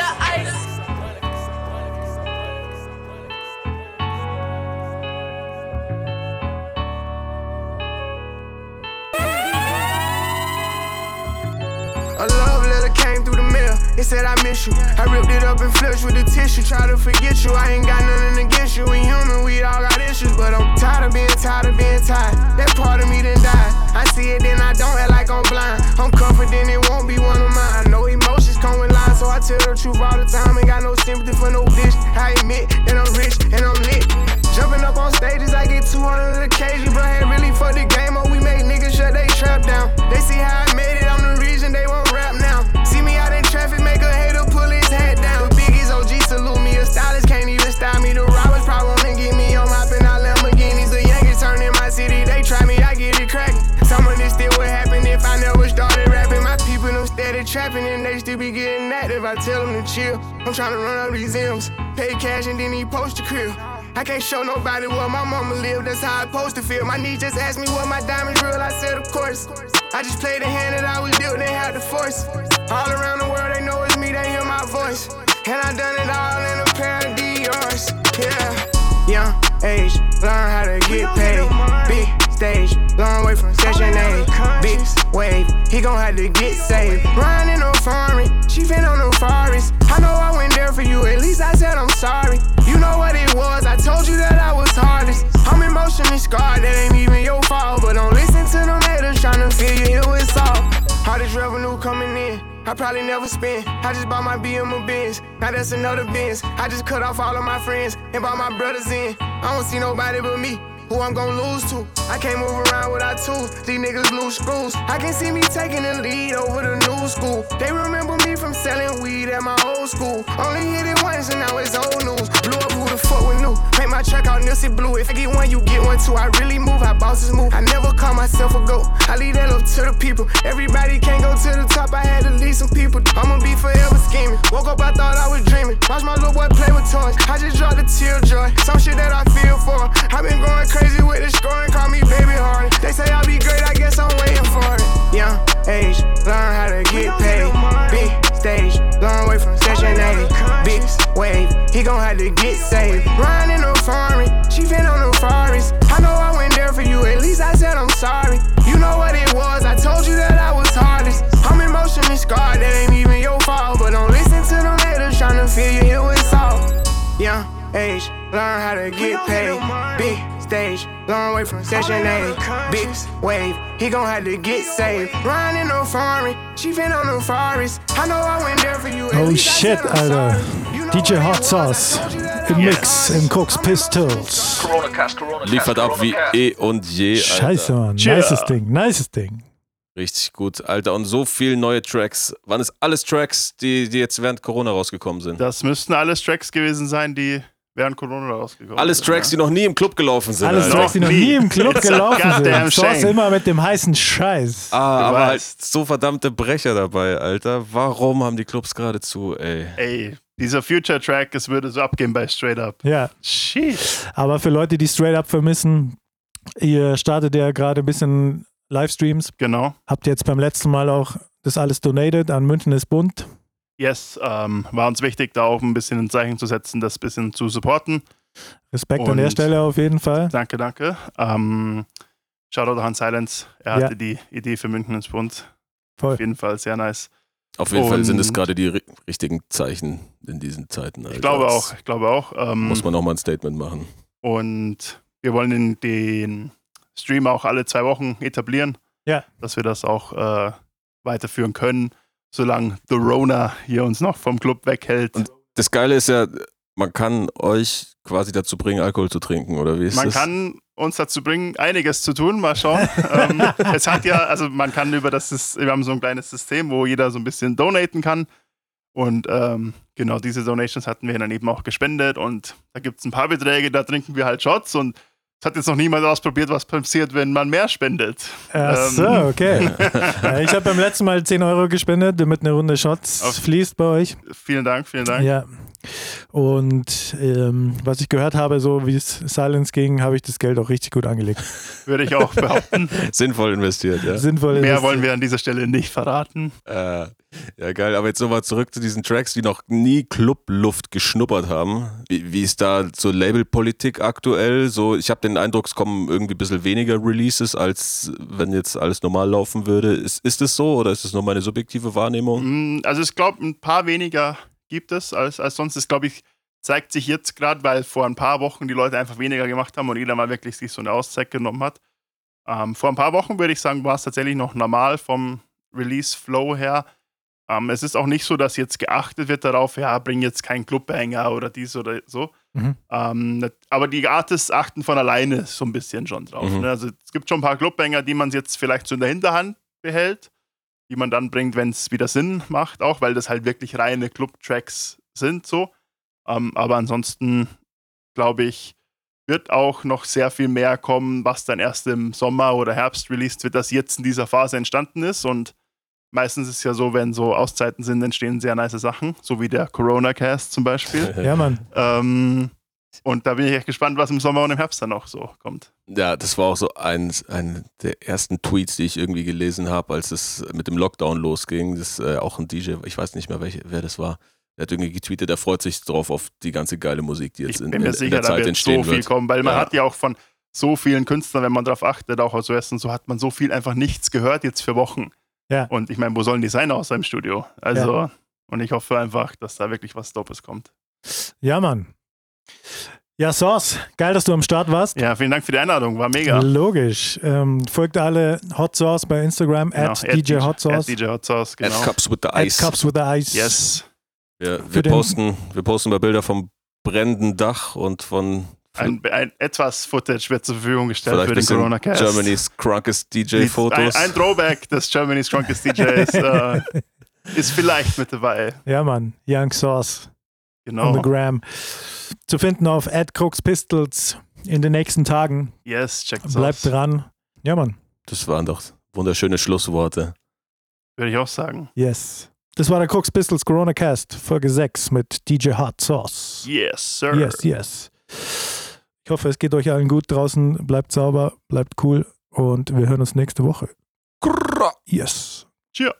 A love letter came through the mail. It said I miss you. I ripped it up and flushed with the tissue. Try to forget you. I ain't got nothing against you. We human, we all got issues, but I'm tired of being tired of being tired. That part of me done died. I see it, then I don't act like I'm blind. I'm confident it won't be one of mine. I know emotions come with lies, so I tell the truth all the time. Ain't got no sympathy for no bitch. I admit that I'm rich and I'm lit. Jumping up on stages, I get 200 occasions, but I ain't really fucked the game up. We make niggas shut they trap down. They see how I still be getting active. I tell them to chill. I'm trying to run up these M's, pay cash and then he post a crib. I can't show nobody where my mama live, that's how I supposed to feel. My niece just asked me what my diamonds real, I said of course. I just played the hand that I was dealt, they had the force. All around the world, they know it's me, they hear my voice. And I done it all in a pair of Dior's, yeah. Young age, learn how to get paid. Big stage, long way from session A. Big wave, he gon' have to get saved. Riding no foreign, chiefin' on no forest. I know I went there for you, at least I said I'm sorry. You know what it was, I told you that I was hardest. I'm emotionally scarred, that ain't even your fault. But don't listen to them haters tryna fill you here with salt. Hardest revenue coming in. I probably never spend. I just bought my BM a Benz. Now that's another Benz. I just cut off all of my friends and bought my brothers in. I don't see nobody but me. Who I'm gon' lose to? I can't move around without tools. These niggas lose screws. I can see me taking the lead over the new school. They remember me from selling weed at my old school. Only hit it once and now it's old news. Fuck we knew. Make my track out Nipsey Blue. If I get one, you get one too. I really move how bosses move. I never call myself a goat. I leave that up to the people. Everybody can't go to the top. I had to lead some people. I'ma be forever scheming. Woke up, I thought I was dreaming. Watch my little boy play with toys. I just dropped a tear joy. Some shit that I feel for. I've been going crazy with the scoring. Call me baby Hardy. They say I'll be great. I guess I'm waiting for it. Young age, learn how to get paid. Stage, long way from session A. Big wave, he gon' have to get saved. Riding no foreign, chiefin' on no forest. I know I went there for you, at least I said I'm sorry. You know what it was, I told you that I was hardest. I'm emotionally scarred, that ain't even your fault. But don't listen to them haters tryna fill you here with salt. Young age, learn how to get paid. Big stage, long way from session A. Big wave, he gon' have to get saved. Riding no foreign, she been on the forest. I know I went there for you. Oh shit, Alter. DJ Hot Sauce im Mix im Cooks Pistols. Liefert ab wie eh und je. Alter. Scheiße, Mann. Nices Ding, nices Ding. Richtig gut, Alter. Und so viele neue Tracks. Waren es alles Tracks, die, die jetzt während Corona rausgekommen sind? Das müssten alles Tracks gewesen sein, die während Corona rausgekommen Alles sind. Tracks, die noch nie im Club gelaufen sind. Alles Alter. Tracks, die noch nie im Club gelaufen sind. Shame. immer mit dem heißen Scheiß. Ah, Du aber halt so verdammte Brecher dabei, Alter. Warum haben die Clubs gerade zu, ey? Ey, dieser Future-Track, es würde so abgehen bei Straight Up. Ja. Shit. Aber für Leute, die straight up vermissen, ihr startet ja gerade ein bisschen Livestreams. Genau. Habt jetzt beim letzten Mal auch das alles donated an München ist bunt. Yes, ähm, war uns wichtig, da auch ein bisschen ein Zeichen zu setzen, das ein bisschen zu supporten. Respekt an der Und- Stelle auf jeden Fall. Danke, danke. Ähm, Shoutout an Silence. Er Ja. hatte die Idee für München ins Bund. Voll. Auf jeden Fall sehr nice. Auf jeden Fall sind es Und- gerade die ri- richtigen Zeichen in diesen Zeiten. Alter. Ich glaube Das auch, ich glaube auch. Ähm, Muss man nochmal ein Statement machen. Und wir wollen den, den Stream auch alle zwei Wochen etablieren. Ja. Dass wir das auch äh, weiterführen können, solange The Rona hier uns noch vom Club weghält. Das Geile ist ja, man kann euch quasi dazu bringen, Alkohol zu trinken, oder wie ist man das? kann uns dazu bringen, einiges zu tun. Mal schauen. ähm, es hat ja, also man kann über das, wir haben so ein kleines System, wo jeder so ein bisschen donaten kann. Und ähm, genau diese Donations hatten wir dann eben auch gespendet. Und da gibt es ein paar Beträge, da trinken wir halt Shots. Und es hat jetzt noch niemand ausprobiert, was passiert, wenn man mehr spendet. Ach so, Ähm, okay. Ja, ich habe beim letzten Mal 10 Euro gespendet, damit eine Runde Shots Auf- fließt bei euch. Vielen Dank, vielen Dank. Ja. Und ähm, was ich gehört habe, so wie es Silence ging, habe ich das Geld auch richtig gut angelegt. Würde ich auch behaupten. Sinnvoll investiert, ja. Sinnvoll Mehr investiert. wollen wir an dieser Stelle nicht verraten. Äh, ja, geil. Aber jetzt nochmal zurück zu diesen Tracks, die noch nie Clubluft geschnuppert haben. Wie, wie ist da so Labelpolitik aktuell? So, ich habe den Eindruck, es kommen irgendwie ein bisschen weniger Releases, als wenn jetzt alles normal laufen würde. Ist, ist es so oder ist es nur meine subjektive Wahrnehmung? Mm, Also ich glaube, ein paar weniger gibt es als, als sonst. Das, glaube ich, zeigt sich jetzt gerade, weil vor ein paar Wochen die Leute einfach weniger gemacht haben und jeder mal wirklich sich so eine Auszeit genommen hat. Ähm, vor ein paar Wochen würde ich sagen, war es tatsächlich noch normal vom Release-Flow her. Ähm, es ist auch nicht so, dass jetzt geachtet wird darauf, ja, bring jetzt keinen Clubbanger oder dies oder so. Mhm. Ähm, aber die Artists achten von alleine so ein bisschen schon drauf. Mhm. Ne? Also es gibt schon ein paar Clubbanger, die man jetzt vielleicht so in der Hinterhand behält, die man dann bringt, wenn es wieder Sinn macht, auch weil das halt wirklich reine Club-Tracks sind so. Ähm, aber ansonsten glaube ich, wird auch noch sehr viel mehr kommen, was dann erst im Sommer oder Herbst released wird, das jetzt in dieser Phase entstanden ist. Und meistens ist es ja so, wenn so Auszeiten sind, entstehen sehr nice Sachen, so wie der Corona-Cast zum Beispiel. Ja, Mann. Ähm, und da bin ich echt gespannt, was im Sommer und im Herbst dann noch so kommt. Ja, das war auch so ein, ein der ersten Tweets, die ich irgendwie gelesen habe, als es mit dem Lockdown losging. Das ist äh, auch ein DJ, ich weiß nicht mehr, welche, wer das war. Der hat irgendwie getweetet, er freut sich drauf auf die ganze geile Musik, die jetzt in, bin in, mir in sicher, der da Zeit wird entstehen so viel wird. kommen, weil man Ja. hat ja auch von so vielen Künstlern, wenn man darauf achtet, auch aus US und so, hat man so viel einfach nichts gehört jetzt für Wochen. Ja. Und ich meine, wo sollen die sein außer im Studio? Also, und ich hoffe einfach, dass da wirklich was Dopes kommt. Ja, Mann. Ja, Sauce, geil, dass du am Start warst. Ja, vielen Dank für die Einladung, war mega. Logisch. Ähm, folgt alle Hot Sauce bei Instagram, Genau, at DJ Hot Sauce. At DJ Hot Sauce, genau. At Cups with the At Ice. Cups with the Ice. Yes. Wir, Für wir, posten, wir posten mal Bilder vom brennenden Dach und von Ein, ein, etwas Footage wird zur Verfügung gestellt vielleicht für ein den bisschen Corona-Cast. Germany's Crunkest Ein, DJ-Fotos. ein Throwback des Germany's Drunkest DJs äh, ist vielleicht mit dabei. Ja, Mann. Young Sauce. Genau. On the gram. Zu finden auf at Crooks Pistols in den nächsten Tagen. Yes, check das Bleibt aus. dran. Ja, Mann. Das waren doch wunderschöne Schlussworte. Würde ich auch sagen. Yes. Das war der Crooks Pistols Corona Cast, Folge 6 mit DJ Hot Sauce. Yes, sir. Yes, yes. Ich hoffe, es geht euch allen gut draußen. Bleibt sauber, bleibt cool und wir hören uns nächste Woche. Yes. Cheers.